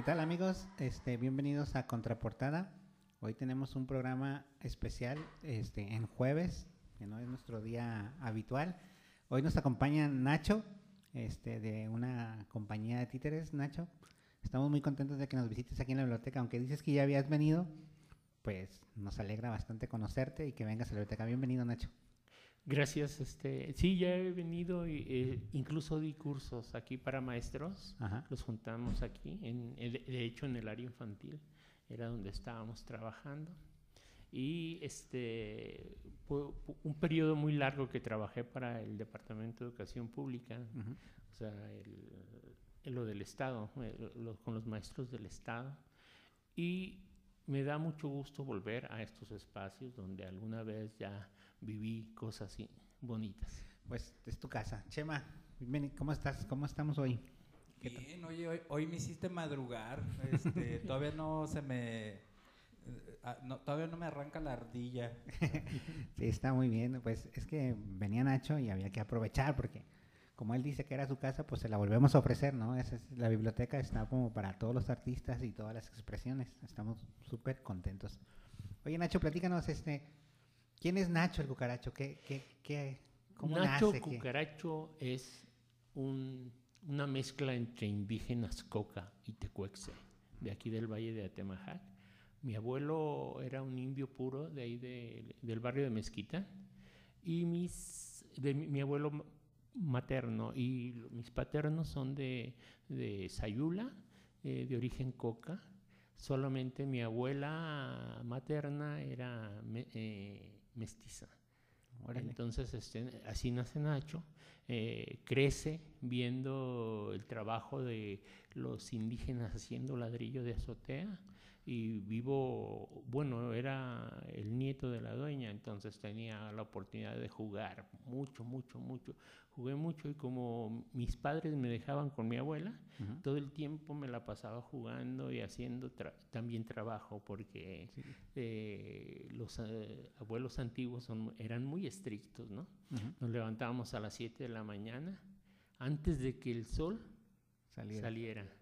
¿Qué tal amigos? Este, bienvenidos a Contraportada. Hoy tenemos un programa especial este, en jueves, que no es nuestro día habitual. Hoy nos acompaña Nacho, este, de una compañía de títeres. Nacho, estamos muy contentos de que nos visites aquí en la biblioteca. Aunque dices que ya habías venido, pues nos alegra bastante conocerte y que vengas a la biblioteca. Bienvenido, Nacho. Gracias. Este, sí, ya he venido, y, eh, incluso di cursos aquí para maestros. Ajá. Los juntamos aquí, en, en- de hecho en el área infantil, era donde estábamos trabajando. Y este, un periodo muy largo que trabajé para el Departamento de Educación Pública, o sea, el, el- lo del Estado, el- lo- con los maestros del Estado. Y me da mucho gusto volver a estos espacios donde alguna vez ya viví cosas así bonitas. Pues es tu casa. Chema, ¿cómo estás? ¿Cómo estamos hoy? ¿Qué tal? Bien, oye, hoy, hoy me hiciste madrugar. Este, todavía no se me. eh, ah, no, todavía no me arranca la ardilla. Sí, está muy bien. Pues es que venía Nacho y había que aprovechar porque como él dice que era su casa, pues se la volvemos a ofrecer, ¿no? Esa es, la biblioteca está como para todos los artistas y todas las expresiones. Estamos súper contentos. Oye, Nacho, platícanos, este, ¿quién es Nacho el cucaracho? ¿Qué, qué, qué, cómo Nacho nace? ¿Qué- Cucaracho es un- una mezcla entre indígenas Coca y Tecuexe, de aquí del Valle de Atemajac. Mi abuelo era un indio puro de ahí de- del barrio de Mezquita y mis, de mi, mi abuelo materno y mis paternos son de, de Sayula, eh, de origen Coca. Solamente mi abuela materna era me- eh, mestiza. Órale. Entonces, este, así nace Nacho, eh, crece viendo el trabajo de los indígenas haciendo ladrillo de azotea y vivo, bueno, era el nieto de la dueña, entonces tenía la oportunidad de jugar mucho, mucho, mucho. Jugué mucho y como mis padres me dejaban con mi abuela, todo el tiempo me la pasaba jugando y haciendo tra- también trabajo porque Sí. eh, los eh, abuelos antiguos son- eran muy estrictos, ¿no? Nos levantábamos a las 7 de la mañana antes de que el sol Saliera. saliera.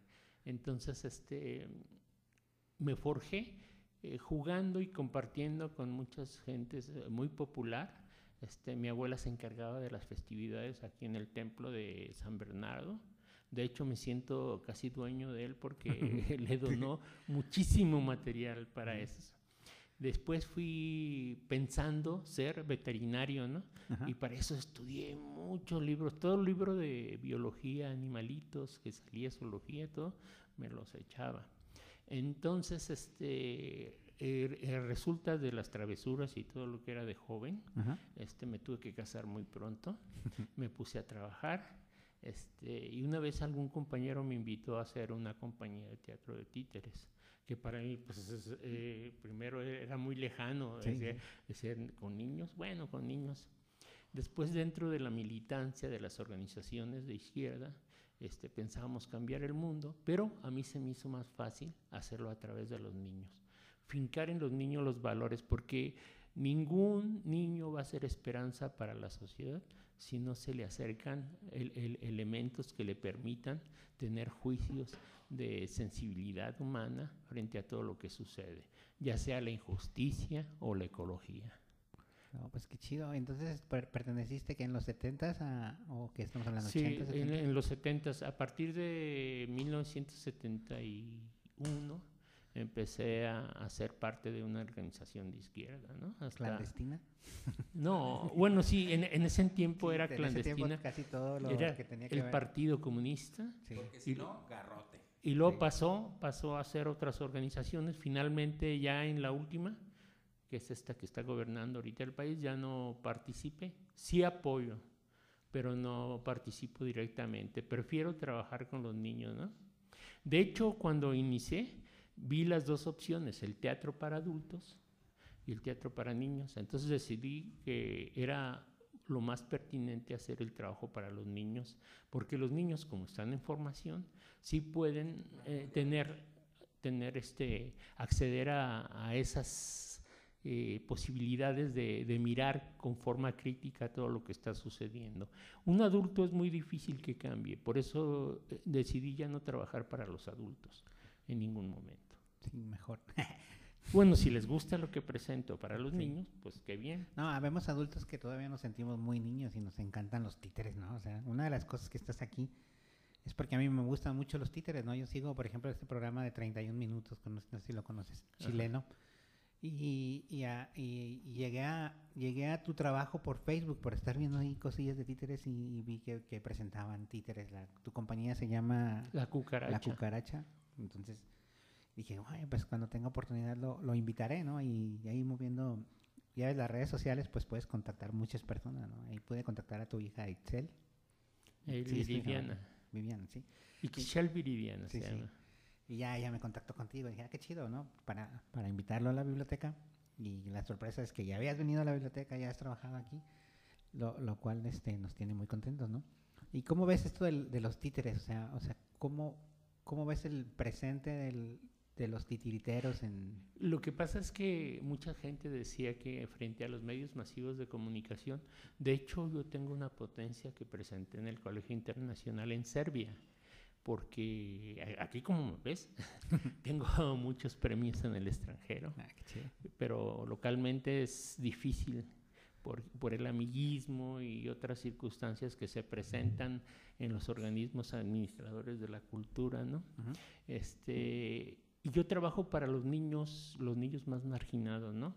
Entonces, este, me forjé eh, jugando y compartiendo con muchas gentes eh, muy popular. Este, mi abuela se encargaba de las festividades aquí en el templo de San Bernardo. De hecho, me siento casi dueño de él porque le donó muchísimo material para eso. Después fui pensando ser veterinario, ¿no? Ajá. Y para eso estudié muchos libros, todo el libro de biología, animalitos, que salía zoología, todo, me los echaba. Entonces, este, eh, eh, resulta de las travesuras y todo lo que era de joven, Ajá. este, me tuve que casar muy pronto, me puse a trabajar, este, y una vez algún compañero me invitó a hacer una compañía de teatro de títeres, que para mí, pues, es, eh, primero era muy lejano, Sí, decía, con niños, bueno, con niños. Después, dentro de la militancia de las organizaciones de izquierda, este, pensábamos cambiar el mundo, pero a mí se me hizo más fácil hacerlo a través de los niños. Fincar en los niños los valores, porque ningún niño va a ser esperanza para la sociedad si no se le acercan el- el- elementos que le permitan tener juicios de sensibilidad humana frente a todo lo que sucede, ya sea la injusticia o la ecología. No, pues qué chido. Entonces, per- ¿perteneciste que en los 70s a, o que estamos hablando? Sí, 80s, en, 70s? en los 70, a partir de 1971, empecé a, a ser parte de una organización de izquierda, ¿no? Hasta- ¿Clandestina? no, bueno, sí, en, en ese tiempo Sí, era en ese tiempo clandestina, casi todo lo era que tenía que el ver. Partido Comunista, Sí. Porque si Y- no, garrote. y luego Sí. pasó, pasó a hacer otras organizaciones, finalmente ya en la última, que es esta que está gobernando ahorita el país, ya no participé, sí apoyo, pero no participo directamente, prefiero trabajar con los niños, ¿no? De hecho, cuando inicié, vi las dos opciones, el teatro para adultos y el teatro para niños, entonces decidí que era lo más pertinente hacer el trabajo para los niños, porque los niños, como están en formación, sí pueden eh, tener, tener este, acceder a, a esas eh, posibilidades de, de mirar con forma crítica todo lo que está sucediendo. Un adulto es muy difícil que cambie, por eso eh, decidí ya no trabajar para los adultos. en ningún momento. Sí, mejor. Bueno, si les gusta lo que presento para los niños, pues qué bien. No, habemos adultos que todavía nos sentimos muy niños y nos encantan los títeres, ¿no? O sea, una de las cosas que estás aquí es porque a mí me gustan mucho los títeres, ¿no? Yo sigo, por ejemplo, este programa de 31 minutos, no sé si lo conoces, chileno. Y, y, y, llegué, a, llegué a tu trabajo por Facebook, por estar viendo ahí cosillas de títeres y, vi que, que, presentaban títeres. La, tu compañía se llama... La Cucaracha. La Cucaracha. Entonces dije, pues cuando tenga oportunidad lo, lo invitaré, ¿no? Y, ahí moviendo, ya ves, las redes sociales, pues puedes contactar muchas personas, ¿no? Ahí pude contactar a tu hija Itzel. Eh, Viviana. Viviana, sí. Ixchel Viridiana sí, sí. Y ya ella me contactó contigo. Y dije, ah, qué chido, ¿no? Para, para invitarlo a la biblioteca. Y la sorpresa es que ya habías venido a la biblioteca, ya has trabajado aquí. Lo, lo cual este, nos tiene muy contentos, ¿no? ¿Y cómo ves esto del, de los títeres? O sea, o sea ¿cómo, ¿cómo ves el presente del, de los titiriteros en... Lo que pasa es que mucha gente decía que frente a los medios masivos de comunicación, de hecho yo tengo una potencia que presenté en el Colegio Internacional en Serbia, porque aquí como ves, tengo muchos premios en el extranjero, ah, pero localmente es difícil por, por, el amiguismo y otras circunstancias que se presentan en los organismos administradores de la cultura, ¿no? Este y yo trabajo para los niños, los niños más marginados, ¿no?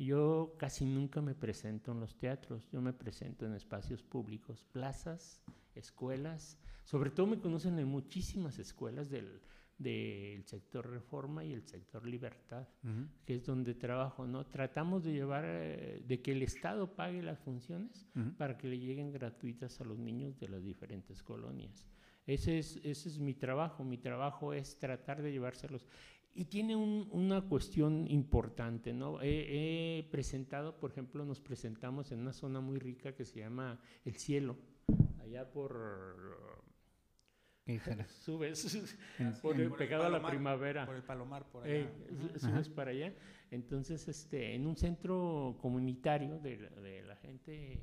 Yo casi nunca me presento en los teatros, yo me presento en espacios públicos, plazas, escuelas, sobre todo me conocen en muchísimas escuelas del, del sector reforma y el sector libertad, que es donde trabajo, ¿no? Tratamos de llevar, eh, de que el Estado pague las funciones para que le lleguen gratuitas a los niños de las diferentes colonias. Ese es, ese es mi trabajo. Mi trabajo es tratar de llevárselos. Y tiene una cuestión importante, ¿no? He, presentado, por ejemplo, nos presentamos en una zona muy rica que se llama El Cielo, allá por... subes, por, pegado a la primavera. Por el Palomar, por allá. subes para allá. Entonces, este, en un centro comunitario de, de la gente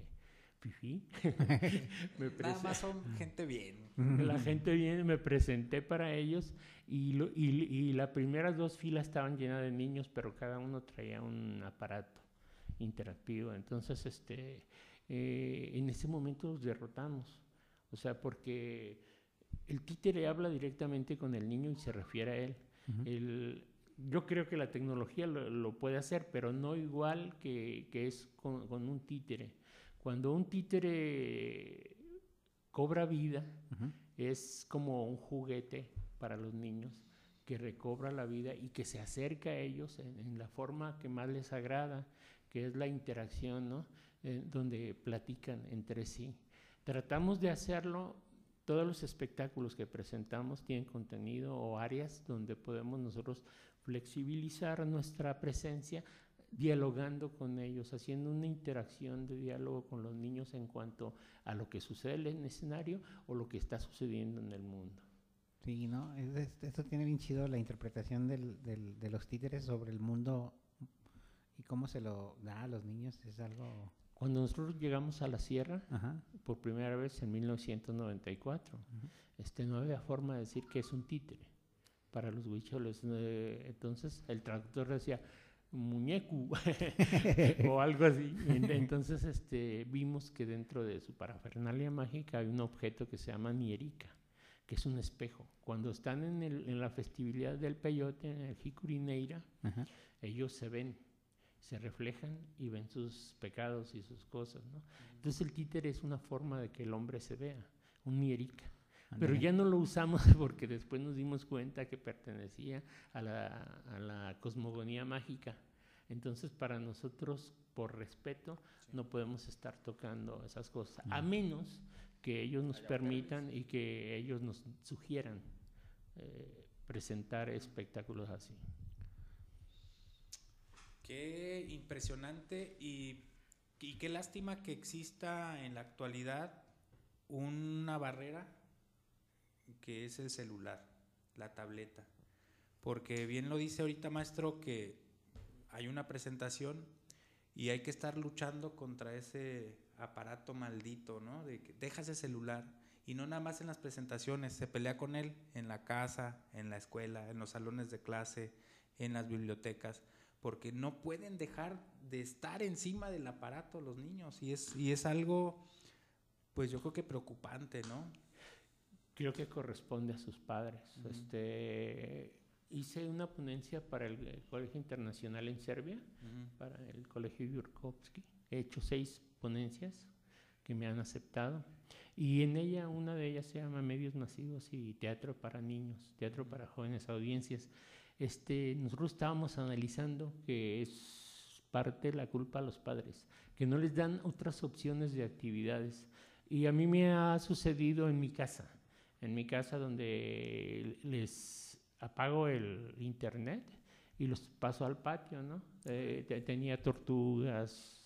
fifí. me Nada más son gente bien. La gente bien, me presenté para ellos y, lo, y, y, las primeras dos filas estaban llenas de niños, pero cada uno traía un aparato interactivo. Entonces, este, eh, en ese momento los derrotamos. O sea, porque el títere habla directamente con el niño y se refiere a él. el, yo creo que la tecnología lo, puede hacer, pero no igual que, que es con, con un títere. Cuando un títere cobra vida, es como un juguete para los niños que recobra la vida y que se acerca a ellos en, la forma que más les agrada, que es la interacción, ¿no? Eh, donde platican entre sí. Tratamos de hacerlo, todos los espectáculos que presentamos tienen contenido o áreas donde podemos nosotros flexibilizar nuestra presencia dialogando con ellos, haciendo una interacción de diálogo con los niños en cuanto a lo que sucede en el escenario o lo que está sucediendo en el mundo. Sí, ¿no? esto tiene bien chido la interpretación del, del, de los títeres sobre el mundo y cómo se lo da a los niños. Es algo... Cuando nosotros llegamos a la sierra, por primera vez en 1994, este, no había forma de decir que es un títere para los huicholes. Eh, entonces el traductor decía, muñeco o algo así. Entonces este, vimos que dentro de su parafernalia mágica hay un objeto que se llama nierica, que es un espejo. Cuando están en, el, en la festividad del peyote, en el Jicurineira, ellos se ven, se reflejan y ven sus pecados y sus cosas. ¿no? Entonces el títer es una forma de que el hombre se vea, un nierica. Pero ya no lo usamos porque después nos dimos cuenta que pertenecía a la, a la cosmogonía mágica. Entonces, para nosotros, por respeto, no podemos estar tocando esas cosas, a menos que ellos nos permitan y que ellos nos sugieran eh, presentar espectáculos así. Qué impresionante y, y qué lástima que exista en la actualidad una barrera que es el celular, la tableta. Porque bien lo dice ahorita maestro que hay una presentación y hay que estar luchando contra ese aparato maldito, ¿no? De que deja ese celular Y no nada más en las presentaciones, se pelea con él en la casa, en la escuela, en los salones de clase, en las bibliotecas, porque no pueden dejar de estar encima del aparato los niños. Y es, y es algo, pues yo creo que preocupante, ¿no? Creo que corresponde a sus padres. este, hice una ponencia para el, Colegio Internacional en Serbia, para el Colegio Yurkovsky. He hecho seis ponencias que me han aceptado. Y en ella, una de ellas se llama Medios Masivos y Teatro para Niños, Teatro para Jóvenes Audiencias. Este, nosotros estábamos analizando que es parte la culpa a los padres, que no les dan otras opciones de actividades. Y a mí me ha sucedido en mi casa, en mi casa donde les apago el internet y los paso al patio, ¿no? Eh, tenía tortugas,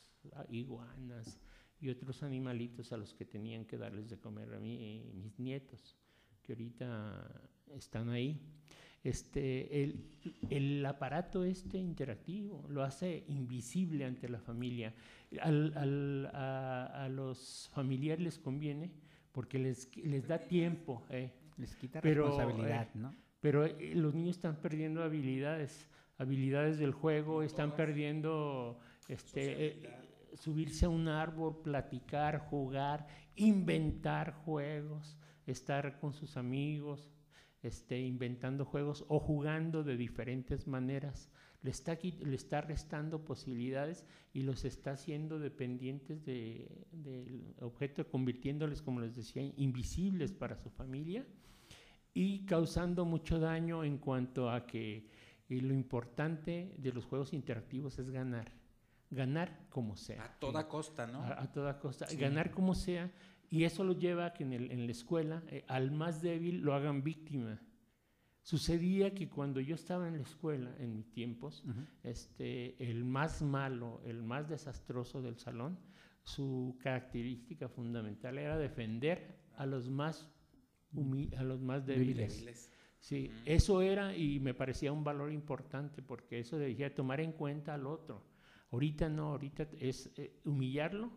iguanas, y otros animalitos a los que tenían que darles de comer a mí, mis nietos, que ahorita están ahí. Este, el, el, aparato este interactivo lo hace invisible ante la familia. Al, al, a, a, los familiares les conviene porque les, les da tiempo. Eh. Les quita responsabilidad, eh, ¿no? Pero eh, los niños están perdiendo habilidades, habilidades del juego, están perdiendo este, eh, subirse a un árbol, platicar, jugar, inventar juegos, estar con sus amigos, este, inventando juegos o jugando de diferentes maneras. Le está, le está restando posibilidades y los está haciendo dependientes del de, objeto, convirtiéndoles, como les decía, invisibles para su familia y causando mucho daño en cuanto a que eh, lo importante de los juegos interactivos es ganar ganar como sea. A toda costa, ¿no? A, toda costa, ganar como sea. Y eso lo lleva a que en, el, en la escuela eh, al más débil lo hagan víctima. Sucedía que cuando yo estaba en la escuela, en mis tiempos, este, el más malo, el más desastroso del salón, su característica fundamental era defender a los más, a los más débiles. Sí, eso era y me parecía un valor importante porque eso decía tomar en cuenta al otro. Ahorita no, ahorita es eh, humillarlo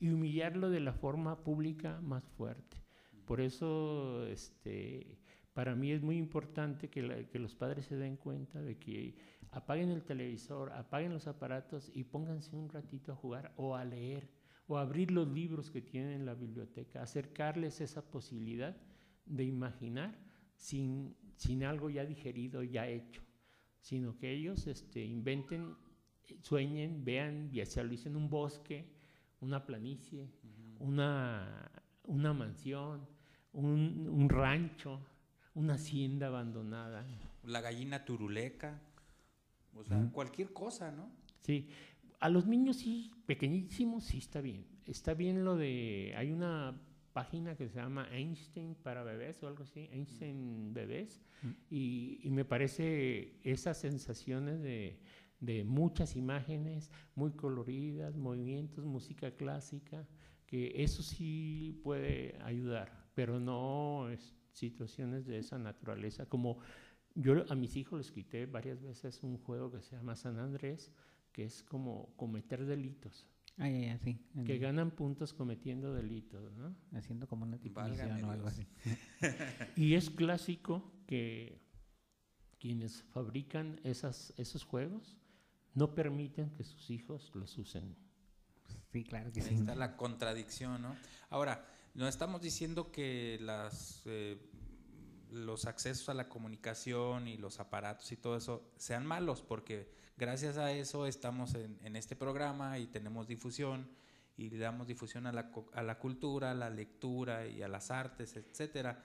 y humillarlo de la forma pública más fuerte. Por eso, este, para mí es muy importante que, que, los padres se den cuenta de que apaguen el televisor, apaguen los aparatos y pónganse un ratito a jugar o a leer o a abrir los libros que tienen en la biblioteca, acercarles esa posibilidad de imaginar sin, sin algo ya digerido, ya hecho, sino que ellos este, inventen sueñen, vean, ya sea lo en un bosque, una planicie, una, una mansión, un, un, rancho, una hacienda abandonada. La gallina turuleca, o sea, cualquier cosa, ¿no? Sí, a los niños sí, pequeñísimos, sí está bien. Está bien lo de, hay una página que se llama Einstein para bebés o algo así, Einstein bebés, y, y me parece esas sensaciones de de muchas imágenes muy coloridas, movimientos, música clásica, que eso sí puede ayudar, pero no es situaciones de esa naturaleza. Como yo a mis hijos les quité varias veces un juego que se llama San Andrés, que es como cometer delitos. Ah, ya, sí. Que ganan puntos cometiendo delitos, ¿no? Haciendo como una tipología o algo así. y es clásico que quienes fabrican esas, esos juegos no permiten que sus hijos los usen. Sí, claro que Ahí sí. está la contradicción, ¿no? Ahora, no estamos diciendo que eh, los accesos a la comunicación y los aparatos y todo eso sean malos, porque gracias a eso estamos en, este programa y tenemos difusión y le damos difusión a la, a la cultura, a la lectura y a las artes, etcétera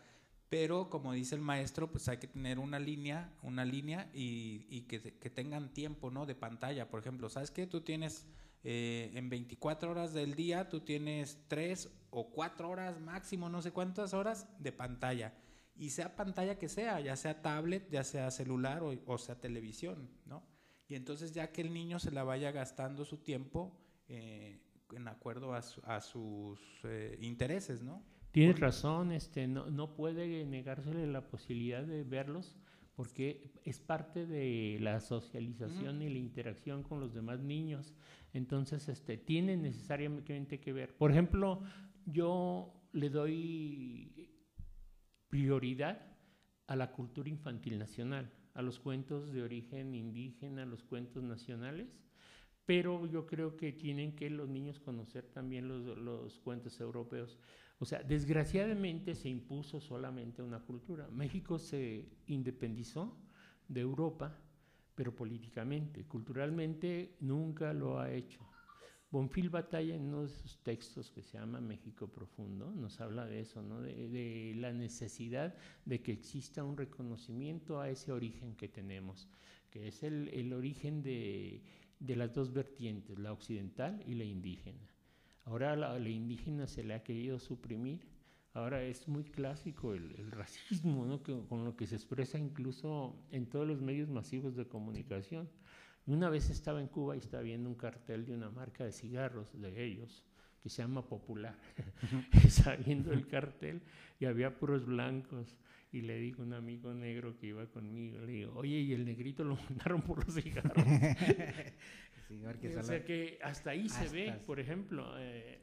pero como dice el maestro, pues hay que tener una línea, una línea y, que, tengan tiempo, ¿no? De pantalla, por ejemplo, ¿sabes qué? Tú tienes eh, en 24 horas del día, tú tienes 3 o 4 horas máximo, no sé cuántas horas de pantalla. Y sea pantalla que sea, ya sea tablet, ya sea celular o, sea televisión, ¿no? Y entonces ya que el niño se la vaya gastando su tiempo eh, en acuerdo a, sus eh, intereses, ¿no? Tienes razón, este, no, no puede negársele la posibilidad de verlos porque es parte de la socialización y la interacción con los demás niños. Entonces, este, tienen necesariamente que ver. Por ejemplo, yo le doy prioridad a la cultura infantil nacional, a los cuentos de origen indígena, a los cuentos nacionales, pero yo creo que tienen que los niños conocer también los, cuentos europeos. O sea, desgraciadamente se impuso solamente una cultura. México se independizó de Europa, pero políticamente, culturalmente nunca lo ha hecho. Bonfil Batalla en uno de sus textos que se llama México Profundo nos habla de eso, ¿no? de, la necesidad de que exista un reconocimiento a ese origen que tenemos, que es el, origen de, las dos vertientes, la occidental y la indígena. Ahora la, indígena se le ha querido suprimir, ahora es muy clásico el, racismo, con lo que se expresa incluso en todos los medios masivos de comunicación. Una vez estaba en Cuba y estaba viendo un cartel de una marca de cigarros de ellos que se llama Popular. estaba viendo el cartel y había puros blancos. Y le digo a un amigo negro que iba conmigo, le digo, oye, y el negrito lo mandaron por los cigarros. o sea que hasta ahí se ve, por ejemplo, eh,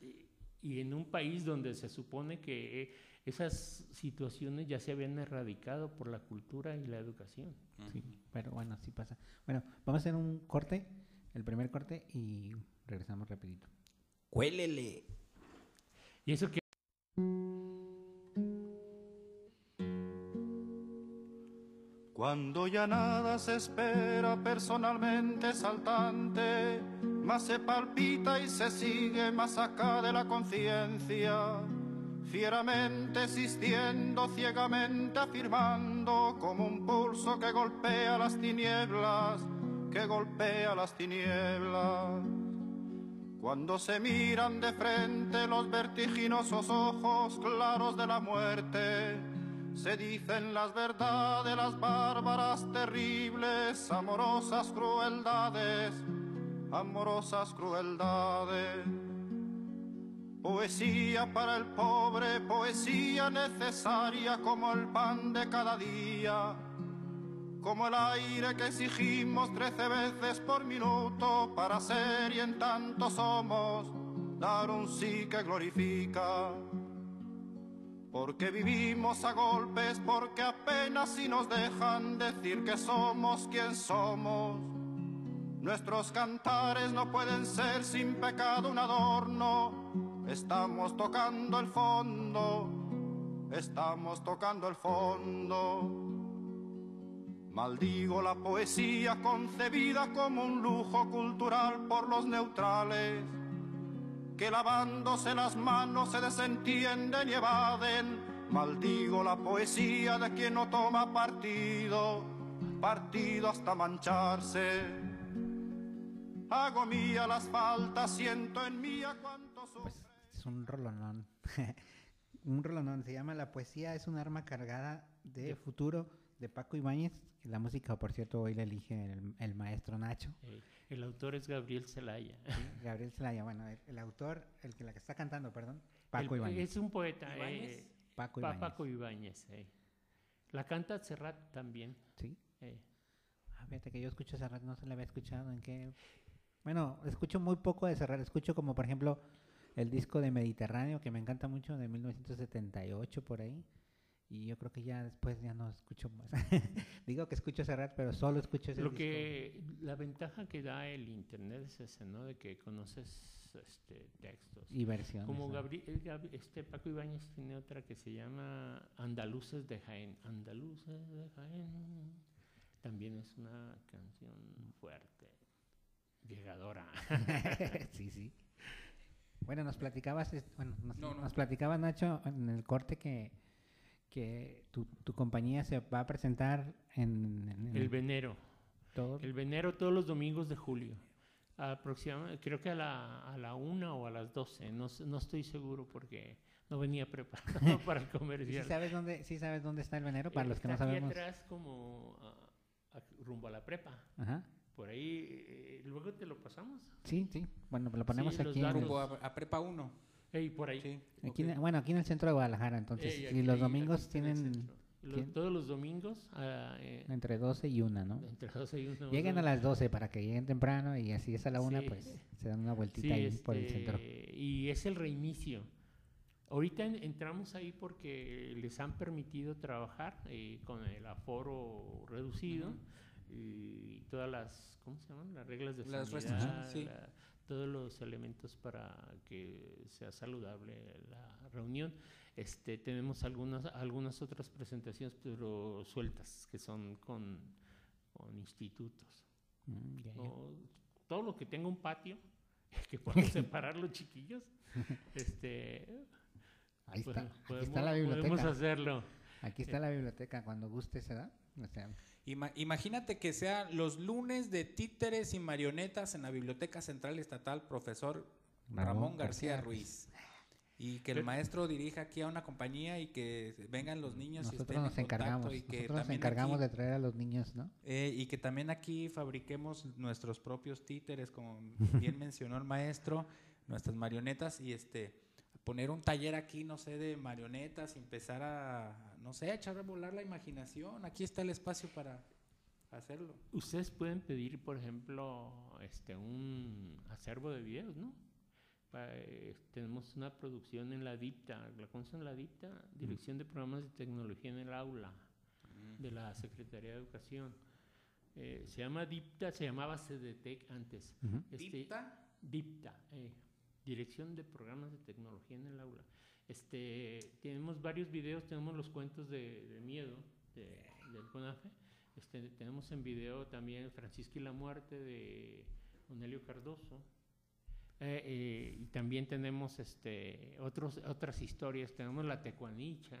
y, y, en un país donde se supone que eh, esas situaciones ya se habían erradicado por la cultura y la educación. Sí, pero bueno, sí pasa. Bueno, vamos a hacer un corte, el primer corte, y regresamos rapidito. Cuélele. Y eso que... Cuando ya nada se espera personalmente saltante, más se palpita y se sigue más acá de la conciencia fieramente existiendo, ciegamente afirmando, como un pulso que golpea las tinieblas, que golpea las tinieblas. Cuando se miran de frente los vertiginosos ojos claros de la muerte, se dicen las verdades, las bárbaras, terribles, amorosas crueldades, amorosas crueldades. Poesía para el pobre, poesía necesaria como el pan de cada día, como el aire que exigimos trece veces por minuto para ser y en tanto somos, dar un sí que glorifica. Porque vivimos a golpes, porque apenas si nos dejan decir que somos quien somos. Nuestros cantares no pueden ser sin pecado un adorno Estamos tocando el fondo, estamos tocando el fondo. Maldigo la poesía concebida como un lujo cultural por los neutrales, que lavándose las manos se desentienden y evaden. Maldigo la poesía de quien no toma partido, partido hasta mancharse. Hago mía las faltas, siento en mía cuánto sufre. Es un rolonón. un rolonón. Se llama La poesía es un arma cargada de, futuro de Paco Ibáñez. La música, por cierto, hoy la elige el, el maestro Nacho. El, el, autor es Gabriel Zelaya. Sí, Gabriel Zelaya, bueno, el, el, autor, el que la que está cantando, perdón, Paco Ibáñez. Es un poeta. Eh, Paco Ibáñez. Paco Ibáñez eh. La canta Serrat también. Sí. Eh. Ah, fíjate que yo escucho Serrat, no se le había escuchado en qué. Bueno, escucho muy poco de Serrat. Escucho como, por ejemplo, el disco de Mediterráneo, que me encanta mucho, de 1978 por ahí. Y yo creo que ya después ya no escucho más. Digo que escucho Serrat, pero solo escucho ese Lo disco. que la ventaja que da el internet es ese, ¿no? De que conoces este, textos y versiones. Como ¿no? Gabriel, Gab, este Paco Ibáñez tiene otra que se llama Andaluces de Jaén. Andaluces de Jaén. También es una canción fuerte, llegadora. sí, sí. Bueno, nos platicabas, bueno, nos, No, no. nos platicaba Nacho en el corte que, que tu, tu compañía se va a presentar en, en El Venero. todo. El Venero todos los domingos de julio. Aproximadamente, creo que a la, a la una o a las doce, no, s- no estoy seguro porque no venía preparado para el ¿Sí comercial. sabes dónde, sí sabes dónde está el venero? Para Eh, los que no está aquí sabemos. atrás como ah, a- rumbo a la prepa. Ajá. Por ahí, eh, luego te lo pasamos. Sí, sí. Bueno, lo ponemos Sí, los aquí. en el- a, a Prepa 1. Ey, por ahí. Sí. aquí en ok. el- bueno, aquí en el centro de Guadalajara. Entonces, Ey, aquí- los aquí domingos tienen. Los- todos los domingos ah, eh, entre 12 y 1, ¿no? entre 12 y 1. Lleguen a las 12 para que lleguen temprano y así es a la 1, Sí. pues se dan una vueltita Sí, ahí por el este, centro. Y es el reinicio. Ahorita en- entramos ahí porque les han permitido trabajar eh, con el aforo reducido Ujú. Y todas las, ¿cómo se llaman? Las reglas de Las sanidad, sí. la- todos los elementos para que sea saludable la reunión. Este, tenemos algunas, algunas otras presentaciones, pero sueltas, que son con, con institutos. Mm, ya, ya. O todo lo que tenga un patio, que podamos separar los chiquillos, este, Ahí pues, está, aquí podemos- está la Podemos biblioteca. hacerlo. Aquí está la biblioteca, cuando gustes, ¿verdad? O sea, Ima- imagínate que sea los lunes de títeres y marionetas en la Biblioteca Central Estatal, profesor Ramón Ramón, García, García Ruiz. Y que el Pero- maestro dirija aquí a una compañía y que vengan los niños y nosotros estén nos en encargamos, y que nosotros nos también encargamos aquí- de traer a los niños, ¿no? Eh, y que también aquí fabriquemos nuestros propios títeres, como bien mencionó el maestro, nuestras marionetas y este poner un taller aquí, no sé, de marionetas y empezar a, no sé, echar a volar la imaginación. Aquí está el espacio para hacerlo. Ustedes pueden pedir, por ejemplo, este, un acervo de videos, ¿no? Eh, tenemos una producción en la DIPTA, ¿la conocen la DIPTA? Dirección de Programas de Tecnología en el Aula, de la Secretaría de Educación. Eh, se llama DIPTA, se llamaba CDTEC antes. Ujú. Este, ¿Dicta? DIPTA, eh, Dirección de Programas de Tecnología en el Aula. Este, tenemos varios videos, tenemos los cuentos de, de miedo de- del CONAFE. Este, tenemos en video también Francisco y la muerte de Onelio Cardoso. Eh, eh, y también tenemos este, otros, otras historias. Tenemos la Tecuanicha.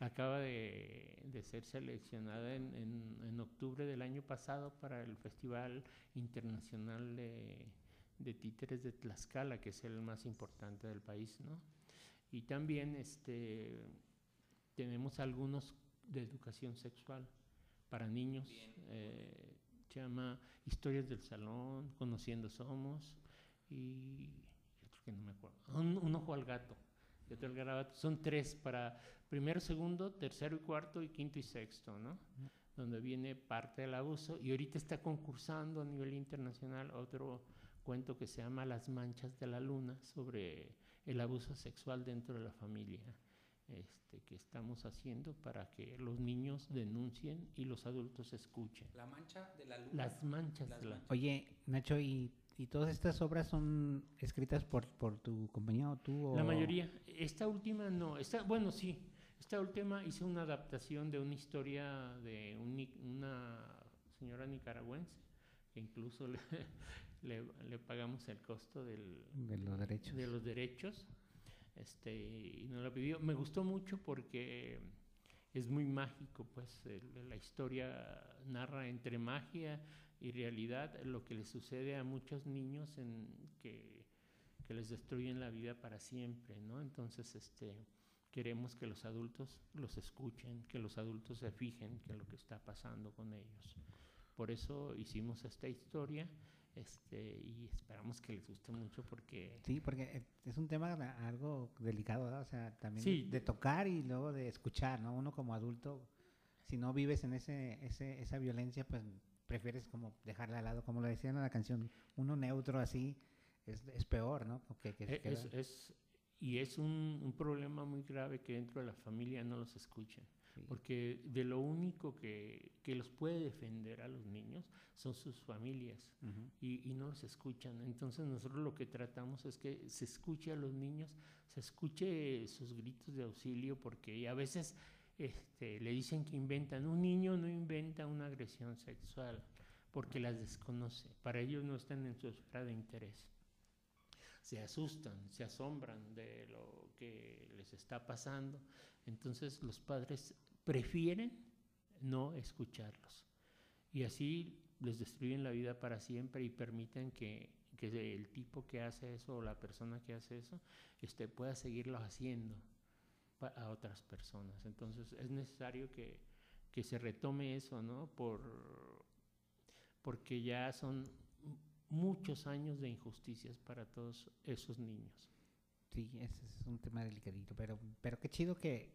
Acaba de, de ser seleccionada en, en- en octubre del año pasado para el Festival Internacional de, de Títeres de Tlaxcala, que es el más importante del país, ¿no? Y también este, tenemos algunos de educación sexual para niños. eh, se llama Historias del Salón, Conociendo Somos y otro que no me acuerdo. Un, un ojo al gato. y otro al garabato. Son tres para primero, segundo, tercero y cuarto y quinto y sexto, ¿no? Donde viene parte del abuso y ahorita está concursando a nivel internacional otro cuento que se llama Las manchas de la luna sobre el abuso sexual dentro de la familia este, que estamos haciendo para que los niños denuncien y los adultos escuchen. La mancha de la luna. Las manchas Las de la manchas. Oye, Nacho, ¿y, y todas estas obras son escritas por, por tu compañía o tú? O... La mayoría. Esta última no. Esta, bueno, sí. Esta última hice una adaptación de una historia de un una señora nicaragüense que incluso le, le- le pagamos el costo del, De los derechos. de los derechos. Este, y nos la pidió. Me gustó mucho porque es muy mágico, pues el- la historia narra entre magia y realidad lo que le sucede a muchos niños en que, que les destruyen la vida para siempre, ¿no? Entonces, este queremos que los adultos los escuchen, que los adultos se fijen que lo que está pasando con ellos. Por eso hicimos esta historia este, y esperamos que les guste mucho porque Sí, porque es un tema algo delicado, ¿verdad? O sea, también Sí. de, tocar y luego de escuchar, ¿no? Uno como adulto, si no vives en ese, ese esa violencia, pues prefieres como dejarla al lado, como lo decían en la canción, uno neutro así es, es peor, ¿no? Que, que se Eh, Es, es- y es un, un problema muy grave que dentro de la familia no los escuchen, sí. porque de lo único que, que los puede defender a los niños son sus familias y no los escuchan. Entonces nosotros lo que tratamos es que se escuche a los niños, se escuche sus gritos de auxilio, porque a veces este, le dicen que inventan. Un niño no inventa una agresión sexual porque las desconoce. Para ellos no están en su esfera de interés. Se asustan, se asombran de lo que les está pasando. Entonces los padres prefieren no escucharlos. Y así les destruyen la vida para siempre y permiten que, que el tipo que hace eso o la persona que hace eso este, pueda seguirlo haciendo a otras personas. Entonces es necesario que, que se retome eso, ¿no? Por, porque ya son muchos años de injusticias para todos esos niños. Sí, ese es un tema delicadito, pero, pero qué chido que,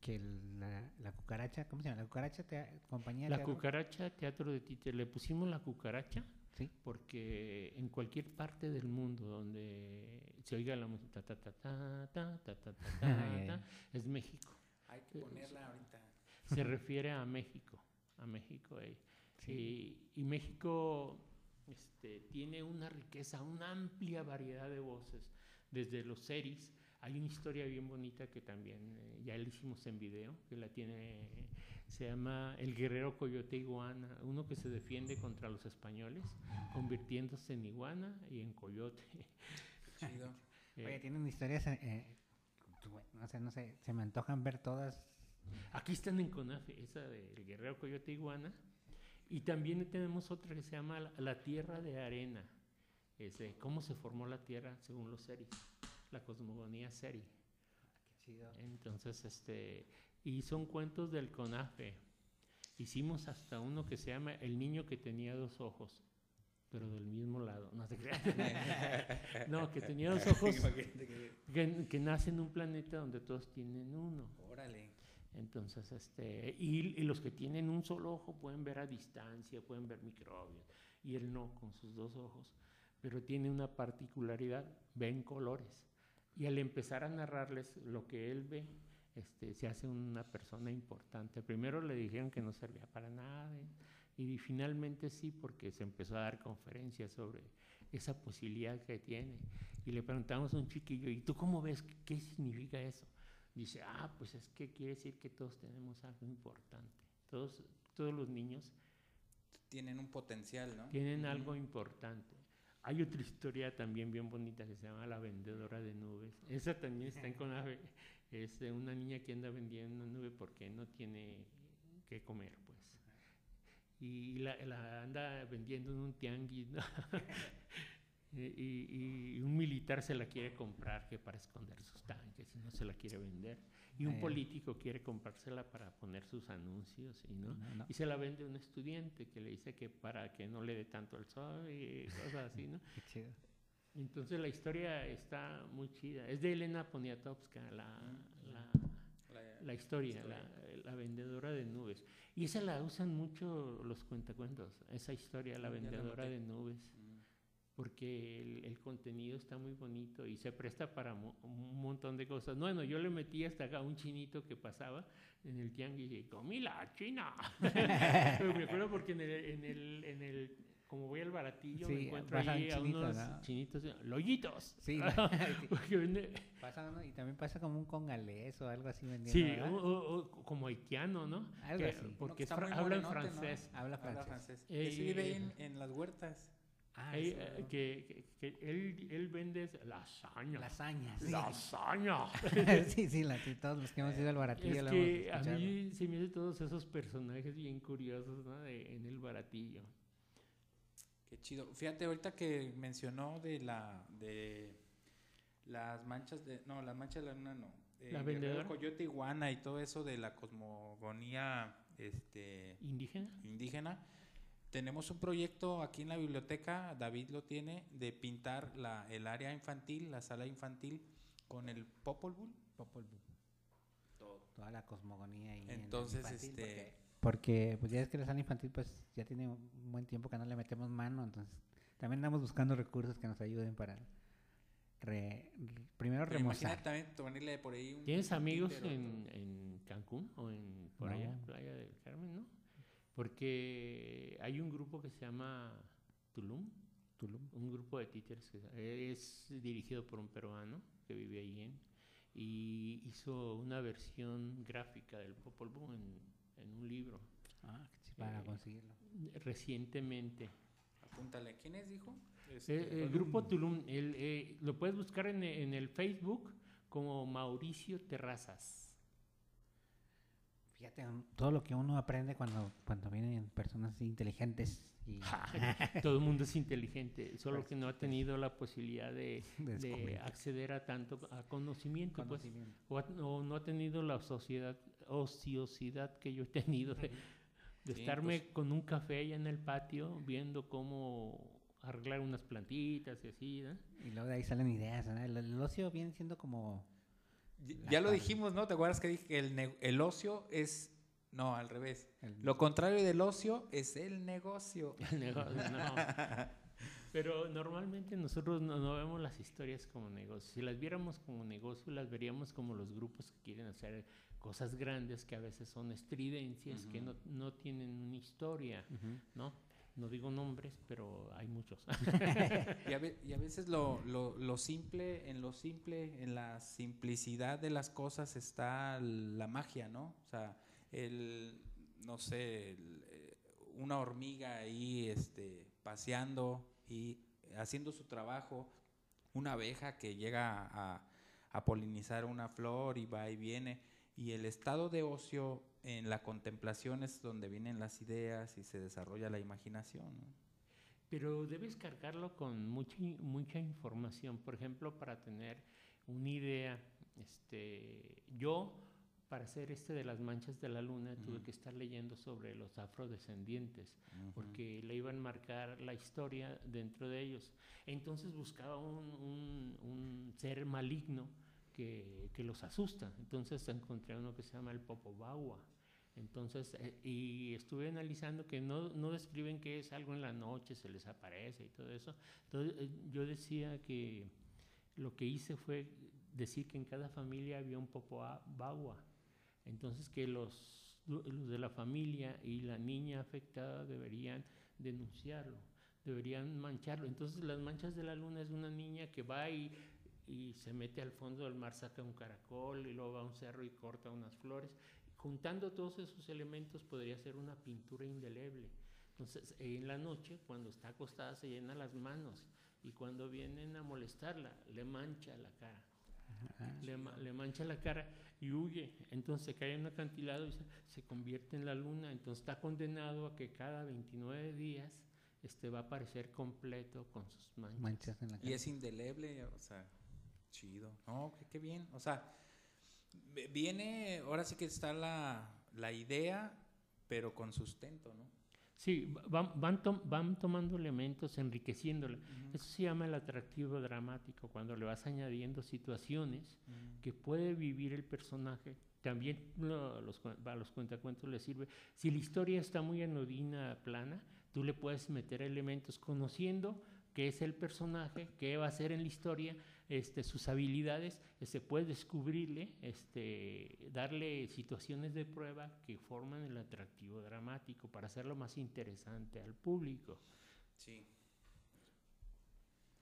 que la, la, cucaracha, ¿cómo se llama? La cucaracha te, compañía. La teatro? cucaracha teatro de títeres. Le pusimos la cucaracha ¿Sí? porque en cualquier parte del mundo donde se oiga la música ta ta ta ta ta ta ta, ta es México. Hay que ponerla ahorita. Se refiere a México, a México. Eh. Sí. Y, y México este, tiene una riqueza, una amplia variedad de voces, desde los seris hay una historia bien bonita que también eh, ya la hicimos en video, que la tiene, se llama El guerrero coyote iguana, uno que se defiende contra los españoles, convirtiéndose en iguana y en coyote. Chido. Eh, Oye, tienen historias, eh, eh, bueno, o sea, no sé, se me antojan ver todas. Aquí están en CONAFE, esa del guerrero coyote iguana. Y también tenemos otra que se llama La, Tierra de Arena. Es de cómo se formó la Tierra según los series, la cosmogonía serie. Entonces, este, y son cuentos del CONAFE. Hicimos hasta uno que se llama El niño que tenía dos ojos, pero del mismo lado. No te creas. no, que tenía dos ojos que nace en un planeta donde todos tienen uno. Órale. Entonces, este, y, y los que tienen un solo ojo pueden ver a distancia, pueden ver microbios, y él no, con sus dos ojos. Pero tiene una particularidad, ven colores. Y al empezar a narrarles lo que él ve, este, se hace una persona importante. Primero le dijeron que no servía para nada, y, y finalmente sí, porque se empezó a dar conferencias sobre esa posibilidad que tiene. Y le preguntamos a un chiquillo, ¿y tú cómo ves? ¿Qué, significa eso? Dice, ah, pues es que quiere decir que todos tenemos algo importante. Todos, todos los niños Tienen un potencial, ¿no? tienen algo importante. Hay otra historia también bien bonita que se llama La vendedora de nubes. Esa también está en Conave. Es de una niña que anda vendiendo una nube porque no tiene que comer, pues. Y la, la anda vendiendo en un tianguis. ¿no? y, y- y un militar se la quiere comprar que para esconder sus tanques y no se la quiere vender. Y un Eh. político quiere comprársela para poner sus anuncios y no. No, no. Y se la vende un estudiante que le dice que para que no le dé tanto el sol y cosas así, ¿no? Qué chido. Entonces la historia está muy chida. Es de Elena Poniatowska, la, la, La- la historia, la, vendedora de nubes. Y esa la usan mucho los cuentacuentos, esa historia, la Mm, vendedora de nubes, Mm. porque el, el contenido está muy bonito y se presta para mo- un montón de cosas. Bueno, yo le metí hasta acá un chinito que pasaba en el tianguis y comí la china. Pero me acuerdo porque en el, en el, en el como voy al baratillo, me Sí, encuentro pasan ahí a chinitos, unos ¿no? chinitos, loyitos. Sí, sí. Pasa uno y también pasa como un congalés o algo así vendiendo. Sí, o- o- o como haitiano, ¿no? Algo Que- así. Que Porque está fra- hablan morenote, ¿no? francés. Habla Habla francés. francés. Eh, Ese vive eh, en, en las huertas. Ah, Ahí, sí, eh, ¿no? que, que- que él, él vende lasaña. Lasaña, sí. Lasaña. sí, sí, la, sí, todos los que hemos ido al baratillo es lo que hemos a mí se me hacen todos esos personajes bien curiosos ¿no? de- en el baratillo. Qué chido. Fíjate, ahorita que mencionó de la de las manchas de no, las manchas de la luna no. Eh, ¿La vendedora? Coyote iguana y todo eso de la cosmogonía este ¿Indígena? indígena. Tenemos un proyecto aquí en la biblioteca, David lo tiene, de pintar la, el área infantil, la sala infantil, con el Popol Vuh. Popol Vuh. Toda la cosmogonía y Entonces, este, Porque, pues ya es que la sala infantil, pues ya tiene un buen tiempo que no le metemos mano, entonces también andamos buscando recursos que nos ayuden para re- primero pero remozar. imagínate también ponerle por ahí un ¿Tienes amigos en, en Cancún o en por allá, No. Playa del Carmen, no? Porque hay un grupo que se llama Tulum, Tulum. un grupo de títeres que es dirigido por un peruano que vive ahí en y hizo una versión gráfica del Popol Vuh en, en un libro Ah, para Eh, conseguirlo. recientemente. Apúntale. ¿Quién es, dijo? Eh, Este, el grupo Tulum, el, eh, lo puedes buscar en, en el Facebook como Mauricio Terrazas. Fíjate, todo lo que uno aprende cuando, cuando vienen personas inteligentes y Todo el mundo es inteligente, solo Pues, que no ha tenido la posibilidad de, de de descubrir acceder a tanto a conocimiento, pues, o no ha tenido la sociedad, ociosidad que yo he tenido de, de Sí, estarme pues. con un café allá en el patio viendo cómo arreglar unas plantitas y así, ¿no? Y luego de ahí salen ideas, ¿no? El, el ocio viene siendo como... Ya lo dijimos, ¿no? ¿Te acuerdas que dije que el, el ocio es... No, al revés. el- Lo contrario del ocio es el negocio. El negocio, no. Pero normalmente nosotros no, no, vemos las historias como negocio. Si las viéramos como negocio, las veríamos como los grupos que quieren hacer cosas grandes que a veces son estridencias, que no, no, tienen una historia, ¿no? No digo nombres, pero hay muchos. y, a y, a veces lo, lo, lo, simple, en lo simple, en la simplicidad de las cosas está la magia, ¿no? O sea, el, no sé, el, eh, una hormiga ahí este, paseando y haciendo su trabajo, una abeja que llega a, a polinizar una flor y va y viene, y el estado de ocio en la contemplación es donde vienen las ideas y se desarrolla la imaginación. ¿no? Pero debes cargarlo con mucha, mucha información, por ejemplo, para tener una idea. Este, yo, para hacer este de las manchas de la luna, uh -huh. tuve que estar leyendo sobre los afrodescendientes, uh -huh. porque le iban a marcar la historia dentro de ellos. Entonces buscaba un, un, un ser maligno que, los asusta. Entonces encontré uno que se llama el Popobawa. Entonces, eh, y estuve analizando que no, no, describen que es algo en la noche, se les aparece y todo eso. Entonces, eh, yo decía que lo que hice fue decir que en cada familia había un Popobawa. Entonces, que los, los de la familia y la niña afectada deberían denunciarlo, deberían mancharlo. Entonces, las manchas de la luna es una niña que va y y se mete al fondo del mar, saca un caracol y luego va a un cerro y corta unas flores. Juntando todos esos elementos podría ser una pintura indeleble. Entonces, en la noche, cuando está acostada, se llena las manos y cuando vienen a molestarla, le mancha la cara. Le, le, mancha la cara y huye. Entonces se cae en un acantilado y se, se, convierte en la luna. Entonces está condenado a que cada 29 días este, va a aparecer completo con sus manchas. manchas en la cara. Y es indeleble, o sea. Chido. No, qué, qué, bien. O sea, viene, ahora sí que está la, la idea, pero con sustento, ¿no? Sí, van, van, to van tomando elementos, enriqueciéndolo. Uh -huh. Eso se llama el atractivo dramático, cuando le vas añadiendo situaciones uh -huh. que puede vivir el personaje. También no, los, a los cuentacuentos les sirve. Si la historia está muy anodina, plana, tú le puedes meter elementos conociendo qué es el personaje, qué va a hacer en la historia, este, sus habilidades, este, puedes descubrirle, este, darle situaciones de prueba que forman el atractivo dramático para hacerlo más interesante al público. Sí.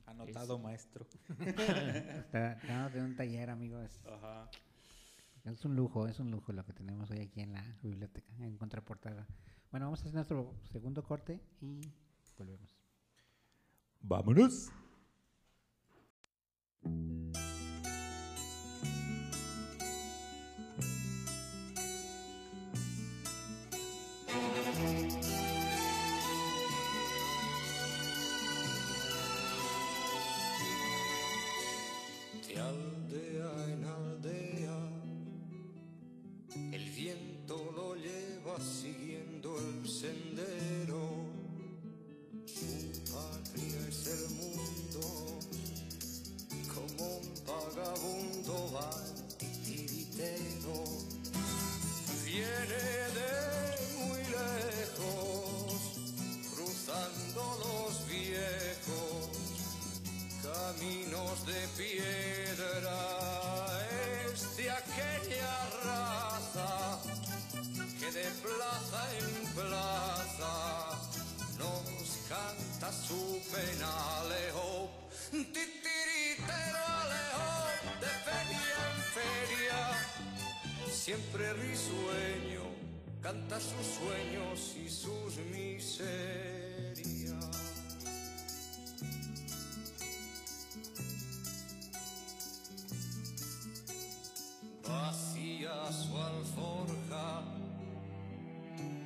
Anotado, es, maestro. Estamos de un taller, amigos. Ajá. Es un lujo, es un lujo lo que tenemos hoy aquí en la biblioteca, en contraportada. Bueno, vamos a hacer nuestro segundo corte y volvemos. Vámonos. Thank you. Su alforja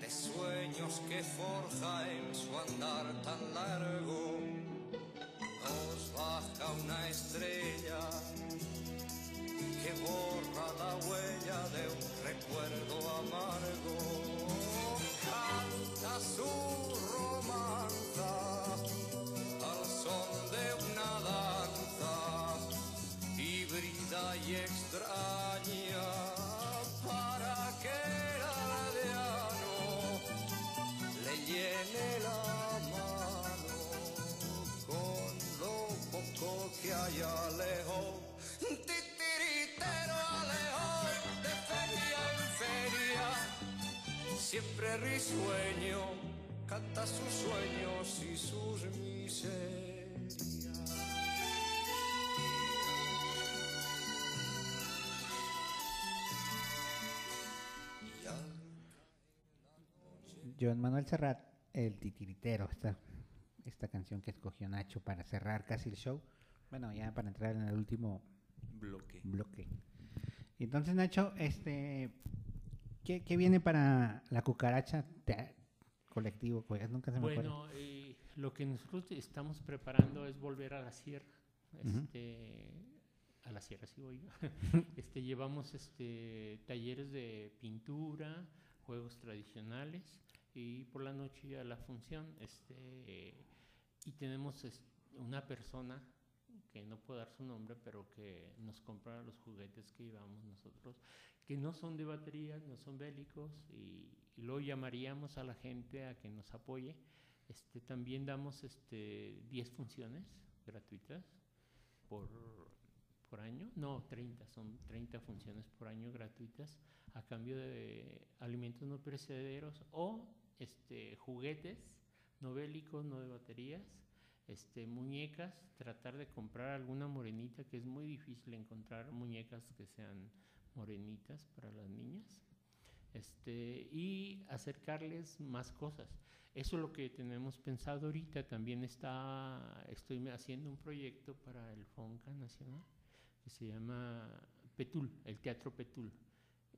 de sueños que forja en su andar tan largo. Nos baja una estrella que borra la huella de un recuerdo risueño, canta sus sueños y sus miserias. Joan Manuel Serrat, el titiritero, esta, esta canción que escogió Nacho para cerrar casi el show. Bueno, ya para entrar en el último Bloque. bloque. Y entonces, Nacho, este, ¿qué, qué viene para la cucaracha Te- colectivo? Pues nunca se me. Bueno, eh, lo que nosotros estamos preparando es volver a la sierra. Este, a la sierra, sí voy. este, llevamos este, talleres de pintura, juegos tradicionales y por la noche a la función. Este, y tenemos una persona que no puedo dar su nombre, pero que nos compra los juguetes que llevamos nosotros, que no son de batería, no son bélicos, y, y luego llamaríamos a la gente a que nos apoye. Este, también damos este, 10 funciones gratuitas por, por año, no, 30, son 30 funciones por año gratuitas a cambio de alimentos no perecederos o este, juguetes no bélicos, no de baterías, este, muñecas, tratar de comprar alguna morenita, que es muy difícil encontrar muñecas que sean morenitas para las niñas, este, y acercarles más cosas. Eso es lo que tenemos pensado ahorita. También está, estoy haciendo un proyecto para el FONCA Nacional que se llama Petul, el Teatro Petul.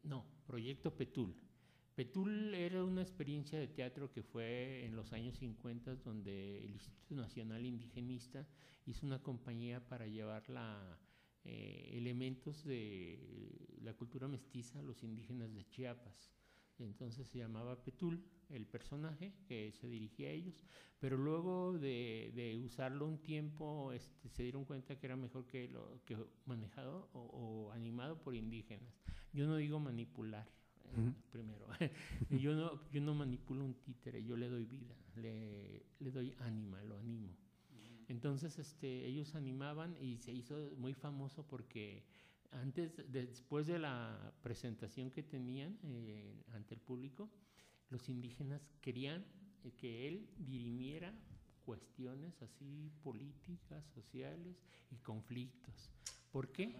No, Proyecto Petul. Petul era una experiencia de teatro que fue en los años 50 donde el Instituto Nacional Indigenista hizo una compañía para llevar eh, elementos de la cultura mestiza a los indígenas de Chiapas. Entonces se llamaba Petul, el personaje que se dirigía a ellos, pero luego de, usarlo un tiempo este, se dieron cuenta que era mejor que, lo, que manejado o animado por indígenas. Yo no digo manipular, primero. yo, no, yo no manipulo un títere, yo le doy vida, le, le doy ánima, lo animo. Entonces este, ellos animaban y se hizo muy famoso porque antes, de- después de la presentación que tenían eh, ante el público, los indígenas querían que él dirimiera cuestiones así políticas, sociales y conflictos. ¿Por qué?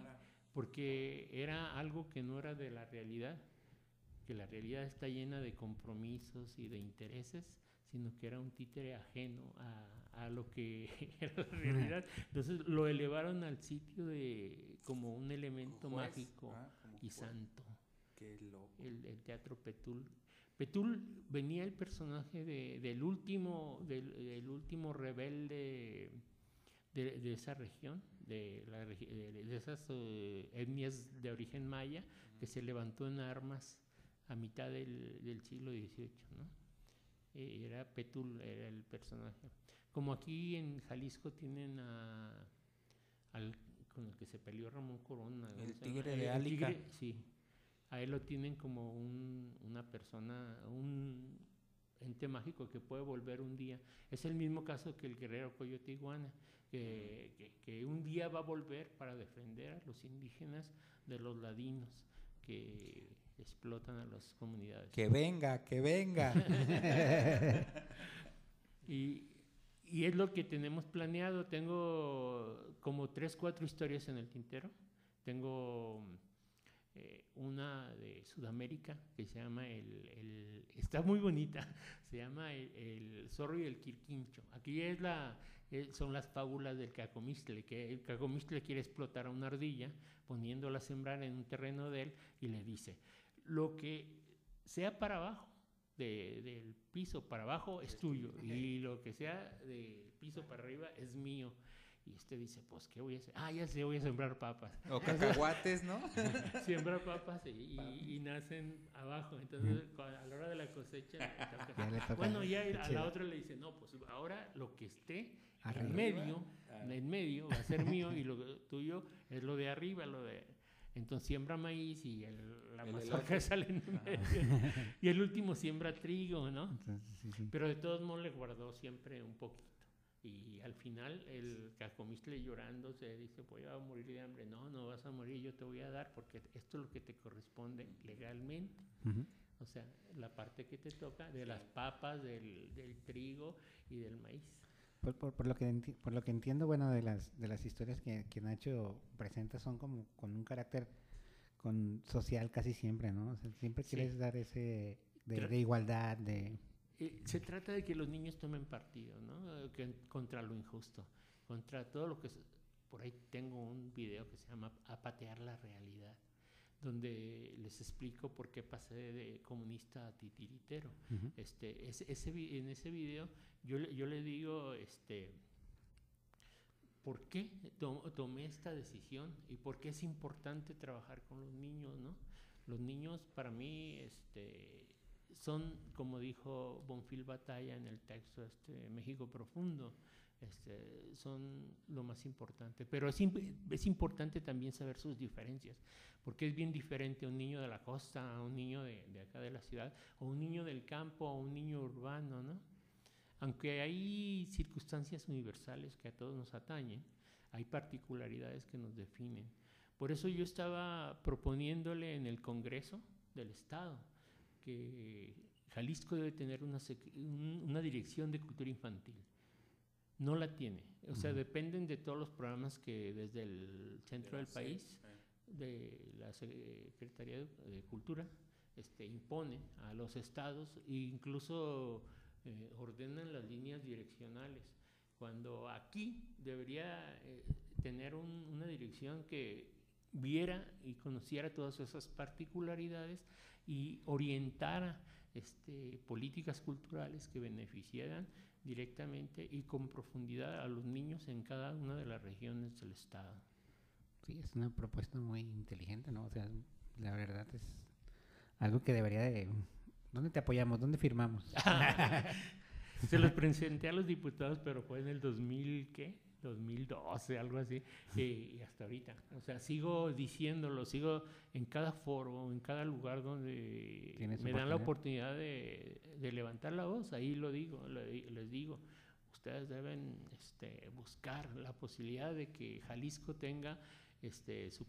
Porque era algo que no era de la realidad, que la realidad está llena de compromisos y de intereses, sino que era un títere ajeno a, a lo que era la realidad. Entonces lo elevaron al sitio de como un elemento Juez. mágico Ah, y juez. santo Qué loco. el, el teatro Petul. Petul venía el personaje de- del último del, del último rebelde de, de esa región, de, la regi- de- de esas eh, etnias de origen maya, que se levantó en armas a mitad del, del siglo XVIII. ¿no? Eh, era Petul, era el personaje. Como aquí en Jalisco tienen a, al, con el que se peleó Ramón Corona. ¿cómo El tigre de el Álica. tigre, sí, a él lo tienen como un- una persona, un ente mágico que puede volver un día. Es el mismo caso que el guerrero Coyote Iguana, que, que- que un día va a volver para defender a los indígenas de los ladinos que explotan a las comunidades. Que venga, que venga. Y, y es lo que tenemos planeado. Tengo como tres, cuatro historias en el tintero. Tengo eh, una de Sudamérica que se llama el, el- está muy bonita, se llama el, el zorro y el quirquincho. Aquí es la, eh, son las fábulas del cacomistle, que el cacomistle quiere explotar a una ardilla poniéndola a sembrar en un terreno de él y le dice, lo que sea para abajo, de- del piso para abajo es tuyo y lo que sea del piso para arriba es mío. Y este dice, pues, ¿qué voy a hacer? Ah, ya sé, voy a sembrar papas. O cacahuates, ¿no? Siembra papas y, y- y nacen abajo. Entonces, a la hora de la cosecha. Ya bueno, ya a la otra le dice, no, pues ahora lo que esté Arriba. en medio, en medio va a ser mío y lo tuyo es lo de arriba, lo de... Entonces siembra maíz y el- la El mazorca sale en medio. y el último siembra trigo, ¿no? Entonces, sí, sí. Pero de todos modos le guardó siempre un poquito. Y al final el cacomistle llorando se dice, voy a morir de hambre. No, no vas a morir, yo te voy a dar porque esto es lo que te corresponde legalmente. O sea, la parte que te toca de las papas, del, del trigo y del maíz. Por, por, por lo que enti- por lo que entiendo, bueno, de las de las historias que, que Nacho presenta son como con un carácter con social casi siempre, ¿no? O sea, siempre Sí. quieres dar ese de, igualdad, de Eh, se trata de que los niños tomen partido, ¿no? Eh, que- contra lo injusto, contra todo lo que... por ahí tengo un video que se llama A patear la realidad, donde les explico por qué pasé de comunista a titiritero. Este, ese, en ese video yo, le- yo le digo, este, ¿por qué to- tomé esta decisión y por qué es importante trabajar con los niños, no? Los niños para mí, este, son, como dijo Bonfil Batalla en el texto este, México Profundo, este, son lo más importante. Pero es, es importante también saber sus diferencias, porque es bien diferente un niño de la costa a un niño de, de acá de la ciudad, o un niño del campo a un niño urbano, ¿no? Aunque hay circunstancias universales que a todos nos atañen, hay particularidades que nos definen. Por eso yo estaba proponiéndole en el Congreso del Estado que Jalisco debe tener una, una dirección de cultura infantil. No la tiene. O sea, dependen de todos los programas que desde el centro del país sí. de la Secretaría de, de Cultura este, imponen a los estados e incluso eh, ordenan las líneas direccionales. Cuando aquí debería eh, tener un- una dirección que viera y conociera todas esas particularidades y orientara este, políticas culturales que beneficiaran directamente y con profundidad a los niños en cada una de las regiones del estado. Sí, es una propuesta muy inteligente, ¿no? O sea, la verdad es algo que debería de... ¿Dónde te apoyamos? ¿Dónde firmamos? Se los presenté a los diputados, pero fue en el 2000, ¿qué? 2012, algo así, y, hasta ahorita. O sea, sigo diciéndolo, sigo en cada foro, en cada lugar donde me dan la oportunidad. de, de levantar la voz, ahí lo digo, le- les digo, ustedes deben este, buscar la posibilidad de que Jalisco tenga este, su,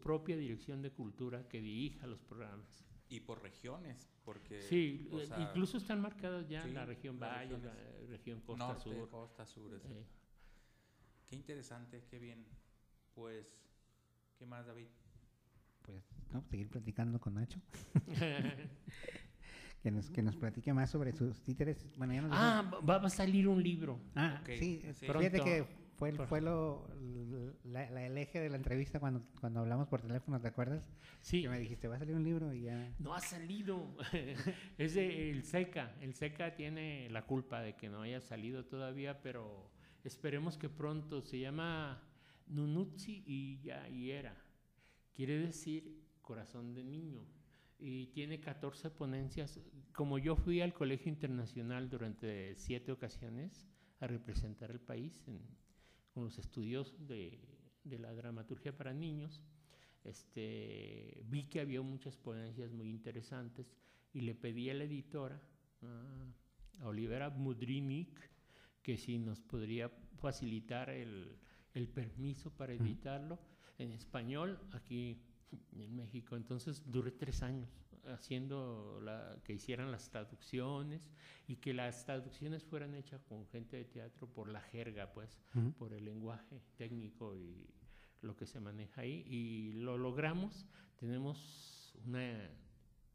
propia dirección de cultura que dirija los programas. Y por regiones, porque... Sí, o sea, incluso están marcadas ya sí, la región Valle, la región Costa norte, Sur. costa sur. es- eh, Qué interesante, qué bien. Pues, ¿qué más, David? Pues, no, seguir platicando con Nacho. Que nos, que nos platique más sobre sus títeres. Bueno, ya nos ah, va, va a salir un libro. Ah, ok, sí, sí. fíjate que fue, el- fue lo, la- la- el eje de la entrevista cuando, cuando hablamos por teléfono, ¿te acuerdas? Sí, Que me dijiste, va a salir un libro y ya... no ha salido. es de el SECA. El SECA tiene la culpa de que no haya salido todavía, pero esperemos que pronto. Se llama Nunutsi y Yaira. Quiere decir corazón de niño. Y tiene 14 ponencias. Como yo fui al Colegio Internacional durante siete ocasiones a representar el país en- con los estudios de, de la dramaturgia para niños, este, vi que había muchas ponencias muy interesantes y le pedí a la editora, a Olivera Mudrinik, que si nos podría facilitar el, el permiso para Ujú. editarlo en español aquí en México. Entonces duré tres años haciendo la, que hicieran las traducciones y que las traducciones fueran hechas con gente de teatro por la jerga, pues por el lenguaje técnico y lo que se maneja ahí. Y lo logramos. Tenemos una-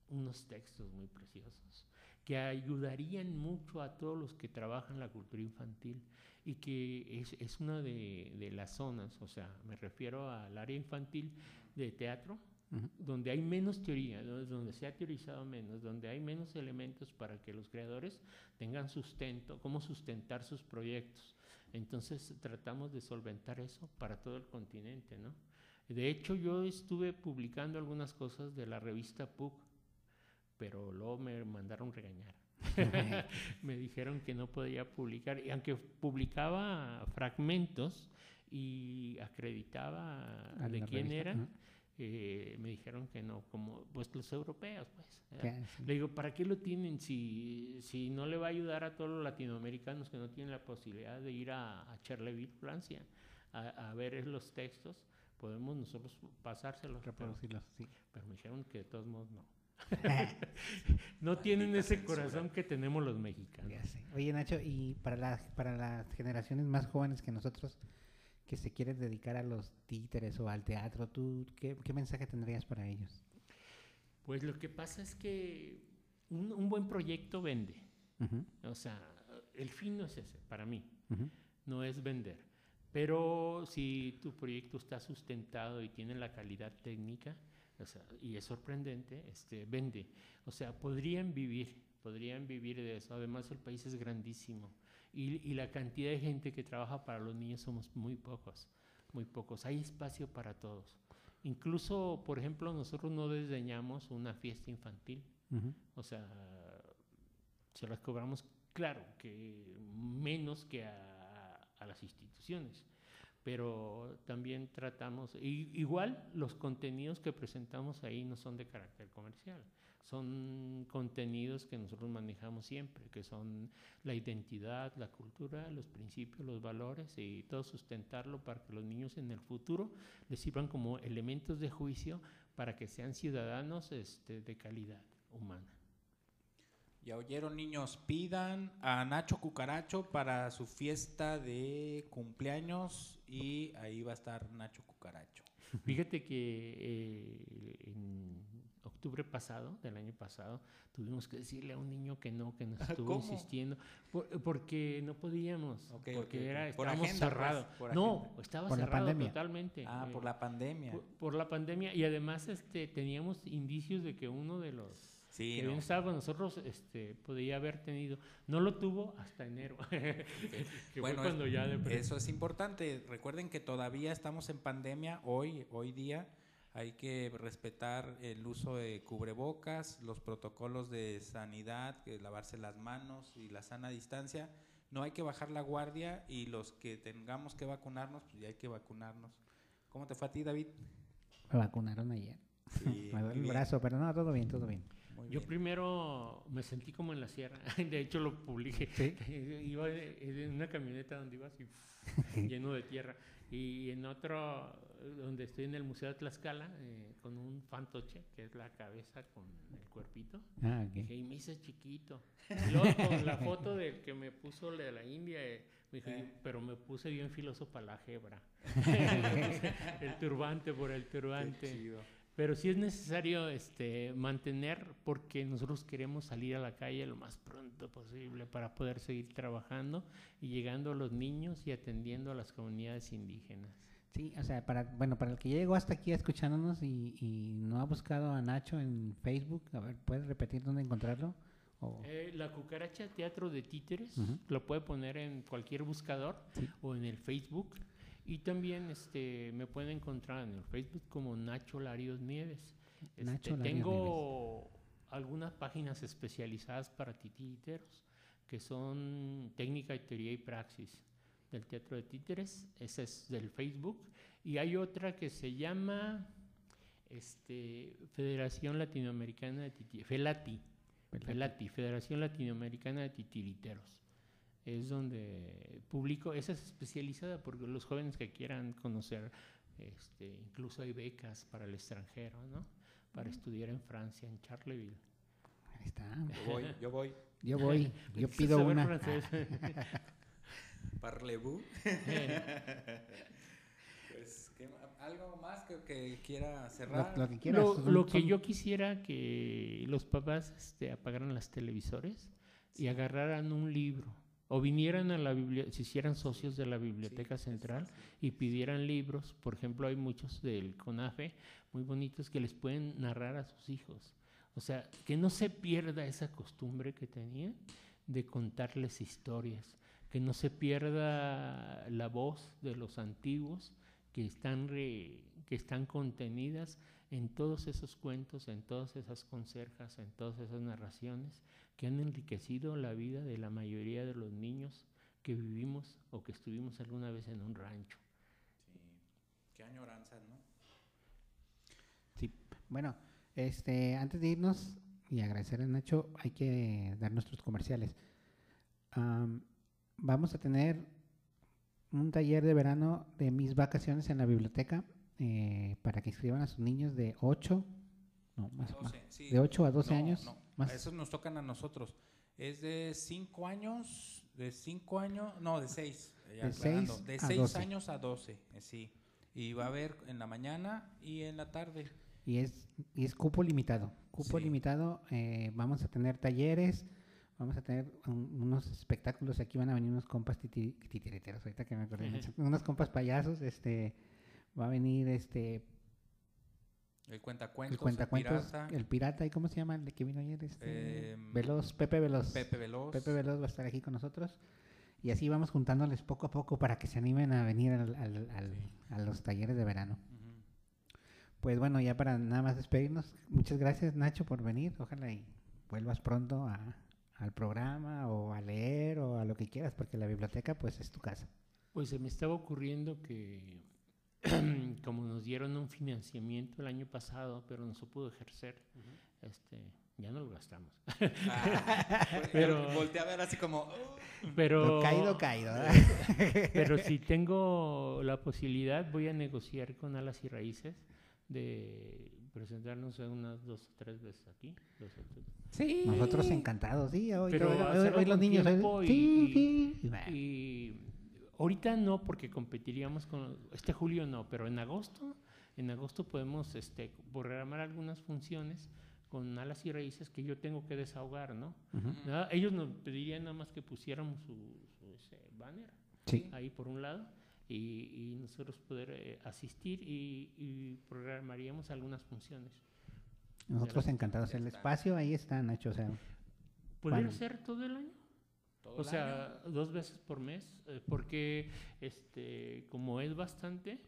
unos textos muy preciosos que ayudarían mucho a todos los que trabajan la cultura infantil y que es, es una de, de las zonas, o sea, me refiero al área infantil de teatro, donde hay menos teoría, donde, donde se ha teorizado menos, donde hay menos elementos para que los creadores tengan sustento, cómo sustentar sus proyectos. Entonces tratamos de solventar eso para todo el continente, ¿no? De hecho, yo estuve publicando algunas cosas de la revista PUC, pero luego me mandaron regañar. me dijeron que no podía publicar, y aunque publicaba fragmentos y acreditaba A de quién revista, eran, ujú. eh, me dijeron que no, como pues los europeos, pues. Le digo, ¿para qué lo tienen si, si no le va a ayudar a todos los latinoamericanos que no tienen la posibilidad de ir a, a Charleville, Francia, a, a ver los textos? Podemos nosotros pasárselos. pero- Reproducirlos, sí. pero me dijeron que de todos modos no. no tienen ese censura. corazón que tenemos los mexicanos. Ya sé. Oye, Nacho, y para, la- para las generaciones más jóvenes que nosotros, que se quieren dedicar a los títeres o al teatro, ¿tú qué, qué mensaje tendrías para ellos? Pues lo que pasa es que un, un buen proyecto vende. O sea, el fin no es ese, para mí, no es vender. Pero si tu proyecto está sustentado y tiene la calidad técnica, o sea, y es sorprendente, este, vende. O sea, podrían vivir, podrían vivir de eso. Además, el país es grandísimo. Y, y la cantidad de gente que trabaja para los niños somos muy pocos, muy pocos. Hay espacio para todos. Incluso, por ejemplo, nosotros no desdeñamos una fiesta infantil. O sea, se las cobramos, claro, que menos que a, a las instituciones, pero también tratamos, i- igual los contenidos que presentamos ahí no son de carácter comercial, son contenidos que nosotros manejamos siempre, que son la identidad, la cultura, los principios, los valores y todo sustentarlo para que los niños en el futuro les sirvan como elementos de juicio para que sean ciudadanos este, de calidad humana. Ya oyeron niños, pidan a Nacho Cucaracho para su fiesta de cumpleaños y ahí va a estar Nacho Cucaracho. Fíjate que eh, en octubre pasado, del año pasado, tuvimos que decirle a un niño que no, que nos estuvo ¿Cómo? insistiendo, por- porque no podíamos, porque era, Por estábamos agenda, pues, cerrados. por no, agenda. estaba Por la cerrado pandemia. totalmente. Ah, eh, por la pandemia. por, por la pandemia y además este, teníamos indicios de que uno de los Sí, que no. bien estaba con nosotros este, podía haber tenido, no lo tuvo hasta enero, que Bueno, fue es- cuando ya de Eso es importante. Recuerden que todavía estamos en pandemia hoy, hoy día. Hay que respetar el uso de cubrebocas, los protocolos de sanidad, que lavarse las manos y la sana distancia. No hay que bajar la guardia y los que tengamos que vacunarnos, pues ya hay que vacunarnos. ¿Cómo te fue a ti, David? Me vacunaron ayer. Sí, Me duele el bien, brazo, pero no, todo bien, todo bien. Muy Yo bien. primero me sentí como en la sierra, de hecho lo publiqué. iba en una camioneta donde iba así lleno de tierra y en otro donde estoy en el Museo de Tlaxcala eh, con un fantoche que es la cabeza con el cuerpito. Ah. Dije, y me hice chiquito. Y luego con la foto del que me puso la de la India, eh, me dije, pero me puse bien filoso para la álgebra. el turbante por el Qué turbante. chido. Pero sí es necesario este, mantener porque nosotros queremos salir a la calle lo más pronto posible para poder seguir trabajando y llegando a los niños y atendiendo a las comunidades indígenas. Sí, o sea, para, bueno, para el que llegó hasta aquí escuchándonos y, y no ha buscado a Nacho en Facebook, a ver, ¿puedes repetir dónde encontrarlo? Eh, la cucaracha teatro de títeres Ujú. lo puede poner en cualquier buscador Sí. o en el Facebook. Y también este, me pueden encontrar en el Facebook como Nacho Larios Nieves. Este, Nacho Larios tengo algunas páginas especializadas para titíteros que son técnica y teoría y praxis del teatro de títeres. Esa es del Facebook. Y hay otra que se llama este, Federación Latinoamericana de Titiriteros. FELATI. FELATI, Federación Latinoamericana de Titiriteros. Es donde publico, esa es especializada porque los jóvenes que quieran conocer, este, incluso hay becas para el extranjero, ¿no? Para estudiar en Francia, en Charleville. Ahí está. Yo voy, yo voy. Yo voy, yo pido una. francés. Parlez-vous. Pues, ¿qué ma- ¿algo más que, que quiera Lo, cerrar? lo que quieras. lo, son- lo que son- yo quisiera que los papás este, apagaran las televisores y agarraran un libro o vinieran a la biblioteca, se hicieran socios de la biblioteca Sí, central y pidieran libros. Por ejemplo, hay muchos del CONAFE muy bonitos que les pueden narrar a sus hijos. O sea, que no se pierda esa costumbre que tenían de contarles historias, que no se pierda la voz de los antiguos que están, re- que están contenidas en todos esos cuentos, en todas esas conserjas, en todas esas narraciones que han enriquecido la vida de la mayoría de los niños que vivimos o que estuvimos alguna vez en un rancho. Sí. Qué añoranzas, ¿no? Sí. Bueno, este, antes de irnos y agradecer a Nacho, hay que dar nuestros comerciales. Am, vamos a tener un taller de verano de mis vacaciones en la biblioteca eh, para que inscriban a sus niños de 8 No, más, más. 12, sí. ¿De 8 a 12 No, años? No, Más. esos nos tocan a nosotros. Es de 5 años, de 5 años, no, de 6. De seis De a 6 12. años a 12, eh, sí. Y va a haber en la mañana y en la tarde. Y es, y es cupo limitado. Cupo Sí. limitado, eh, vamos a tener talleres, vamos a tener un- unos espectáculos. Aquí van a venir unos compas titi- titiriteros, ahorita que me acordé. unos compas payasos. Este, va a venir este, El cuentacuentos, el cuentacuentos, pirata, el pirata, ¿y cómo se llama el de que vino ayer? Este, Em, Veloz, Pepe Veloz. Pepe Veloz. Pepe Veloz va a estar aquí con nosotros. Y así vamos juntándoles poco a poco para que se animen a venir al- al- al- Sí. a los talleres de verano. Pues bueno, ya para nada más despedirnos, muchas gracias Nacho por venir. Ojalá y vuelvas pronto a- al programa o a leer o a lo que quieras, porque la biblioteca pues es tu casa. Pues se me estaba ocurriendo que como nos dieron un financiamiento el año pasado, pero no se pudo ejercer, este, ya no lo gastamos. Ah, Pero- volteé a ver así como. "Oh". Pero, Lo caído, caído. ¿verdad? pero si tengo la posibilidad, voy a negociar con Alas y Raíces de presentarnos unas dos o tres veces aquí. dos o tres. Sí. Nosotros encantados, sí. Hoy, Pero hoy- hoy- hacerlo hoy los niños. hoy- tiempo y- sí, y- sí. Y bueno, Y ahorita no, porque competiríamos con este julio no, pero en agosto, en agosto podemos este, programar algunas funciones con alas y raíces que yo tengo que desahogar, ¿no? Nada, ellos nos pedirían nada más que pusiéramos su, su, ese banner Sí. ahí por un lado y, y nosotros poder eh, asistir y, y programaríamos algunas funciones. Nosotros encantados. El espacio ahí está, Nacho. O sea, ¿Podría Bueno. ser todo el año? Todo O sea, dos veces por mes, eh, porque este, como es bastante,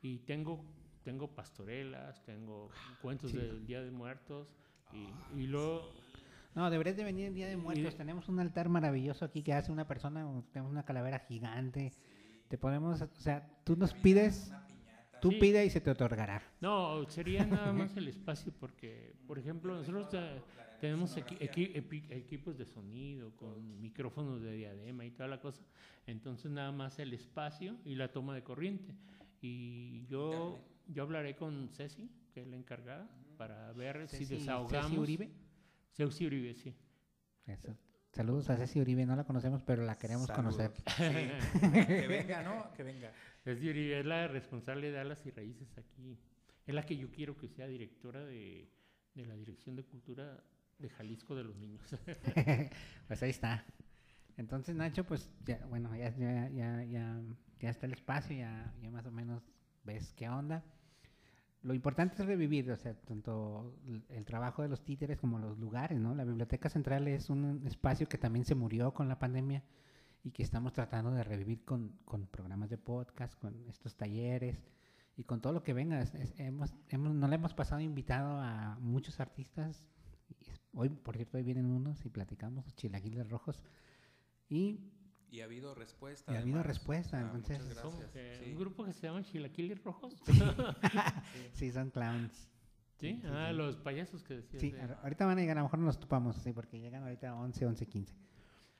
y tengo, tengo pastorelas, tengo cuentos Sí. del Día de Muertos, y, y luego, No, deberías de venir el Día de Muertos. Tenemos un altar maravilloso aquí que hace una persona, tenemos una calavera gigante. Te podemos, o sea, tú nos pides, tú Sí. pides y se te otorgará. no, sería nada más el espacio, porque, por ejemplo, nosotros eh, tenemos equi- equi- equipos de sonido con micrófonos de diadema y toda la cosa, entonces nada más el espacio y la toma de corriente. Y yo, yo hablaré con Ceci, que es la encargada, para ver si desahogamos. Ceci Uribe. Ceci Uribe, sí. Eso. Saludos a Ceci Uribe, no la conocemos, pero la queremos Saludos. conocer. Sí. que venga, ¿no? Que venga. Ceci Uribe es la responsable de Alas y Raíces aquí. Es la que yo quiero que sea directora de, de la Dirección de Cultura de Jalisco de los Niños. pues ahí está. Entonces, Nacho, pues ya, bueno, ya, ya, ya, ya, ya está el espacio, ya, ya más o menos ves qué onda. Lo importante es revivir, o sea, tanto el, trabajo de los títeres como los lugares, ¿no? La Biblioteca Central es un espacio que también se murió con la pandemia y que estamos tratando de revivir con, con programas de podcast, con estos talleres y con todo lo que venga. Hemos, hemos, no le hemos pasado invitado a muchos artistas. Hoy, por cierto, hoy vienen unos y platicamos, los chilaquiles rojos. Y Y ha habido respuesta. Y ha habido además. respuesta, Ah, entonces- muchas ¿Cómo gracias. que sí. Un grupo que se llama Chilaquiles Rojos. sí, son clowns. ¿Sí? Sí, Ah, sí. los payasos que decías. Sí, de- a- ahorita van a llegar, a lo mejor no los topamos, sí, porque llegan ahorita a 11, 11, 15. ¿Ellos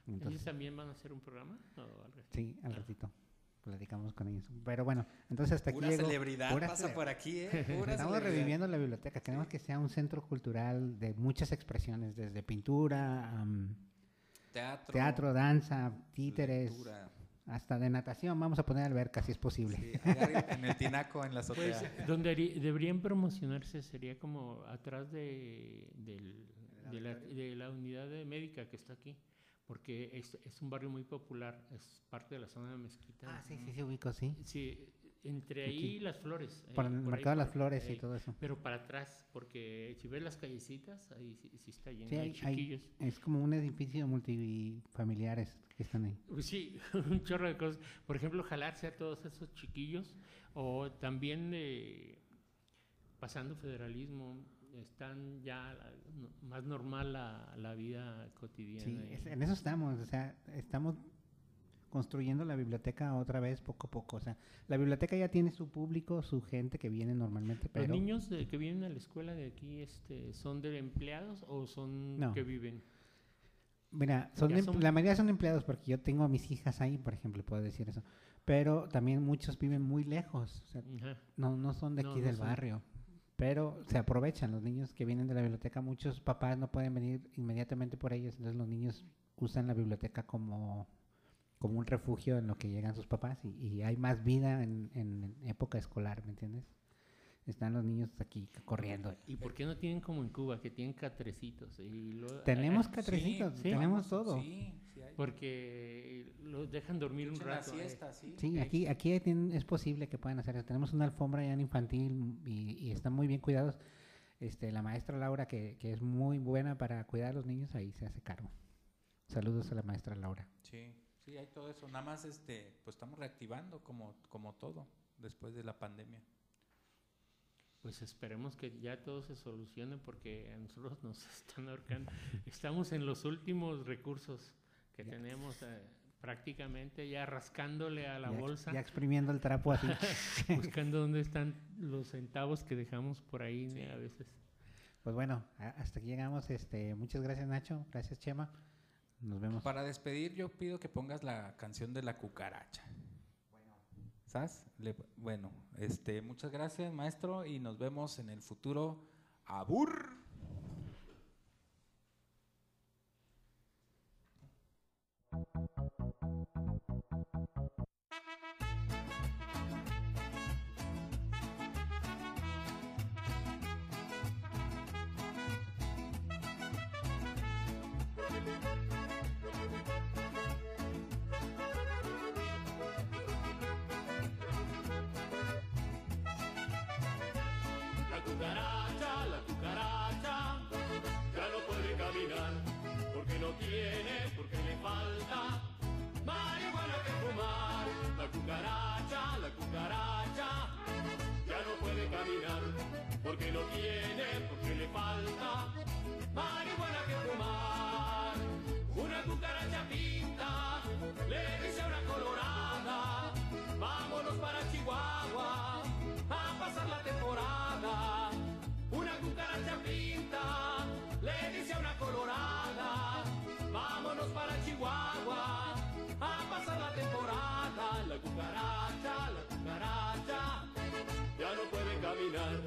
Entonces, también van a hacer un programa? ¿O algo así? sí, al ratito platicamos con ellos. Pero bueno, entonces hasta aquí Pura llegó- celebridad pura pasa cele- por aquí, ¿eh? Pura Estamos celebridad. reviviendo la biblioteca. Queremos que sea un centro cultural de muchas expresiones, desde pintura, am, Teatro. teatro, danza, títeres, lectura. hasta de natación. Vamos a poner alberca si es posible. Sí, en el tinaco, en la Pues azotea. donde harí- deberían promocionarse sería como atrás de, del- de, la, de la unidad de médica que está aquí, porque es, es un barrio muy popular, es parte de la zona de Mezquita. Ah, sí, sí, sí, ubico, sí. Sí, entre ahí Aquí. las flores. Por ahí- el por mercado de las flores y todo eso. Pero para atrás, porque si ves las callecitas, ahí sí, sí está lleno Sí, de hay- hay- chiquillos. Es como un edificio multifamiliares que están ahí. Pues Sí, un chorro de cosas. Por ejemplo, jalarse a todos esos chiquillos o también de pasando federalismo, están ya la- no- más normal la, la vida cotidiana. Sí, es- en eso estamos, o sea, estamos construyendo la biblioteca otra vez poco a poco. O sea, la biblioteca ya tiene su público, su gente que viene normalmente, ¿Los pero niños de- que vienen a la escuela de aquí este, son de empleados o son No. que viven? mira, son la mayoría son empleados porque yo tengo a mis hijas ahí, por ejemplo, puedo decir eso. Pero también muchos viven muy lejos, o sea, no, no son de aquí no del son. barrio. Pero se aprovechan los niños que vienen de la biblioteca. Muchos papás no pueden venir inmediatamente por ellos, entonces los niños usan la biblioteca como, como un refugio en lo que llegan sus papás y, hay más vida en, en época escolar, ¿me entiendes? Están los niños aquí corriendo. ¿Y por qué no tienen como en Cuba, que tienen catrecitos? Y lo- Tenemos catrecitos, sí, tenemos todo. Sí, sí hay. Porque los dejan dormir un la rato. eh. sí. Sí, aquí, aquí es posible que puedan hacer eso. Tenemos una alfombra ya en infantil y, y están muy bien cuidados. Este, la maestra Laura, que, que es muy buena para cuidar a los niños, ahí se hace cargo. Saludos a la maestra Laura. Sí, sí, hay todo eso. Nada más, este, pues estamos reactivando como, como todo después de la pandemia. Pues esperemos que ya todo se solucione porque a nosotros nos están ahorcando. Estamos en los últimos recursos que Ya. tenemos eh, prácticamente ya rascándole a la ya, bolsa, Ya exprimiendo el trapo así. buscando dónde están los centavos que dejamos por ahí Sí. a veces. pues bueno, hasta aquí llegamos. Este, muchas gracias Nacho, gracias Chema. Nos vemos. Para despedir, yo pido que pongas la canción de la cucaracha. Bueno, este, muchas gracias, maestro, y nos vemos en el futuro. ¡Abur! La cucaracha, la cucaracha, ya no puede caminar, porque no tiene, porque le falta marihuana que fumar. La cucaracha, la cucaracha, ya no puede caminar, porque no tiene, porque le falta marihuana que fumar. Una cucaracha pinta, le dice a una colorada, vámonos para Chihuahua a pasar la temporada. Chihuahua a pasar la temporada. La cucaracha, la cucaracha, ya no puede caminar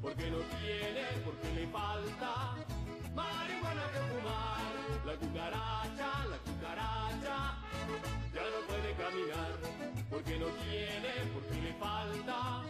porque no tiene, porque le falta marihuana que fumar. La cucaracha, la cucaracha, ya no puede caminar porque no tiene, porque le falta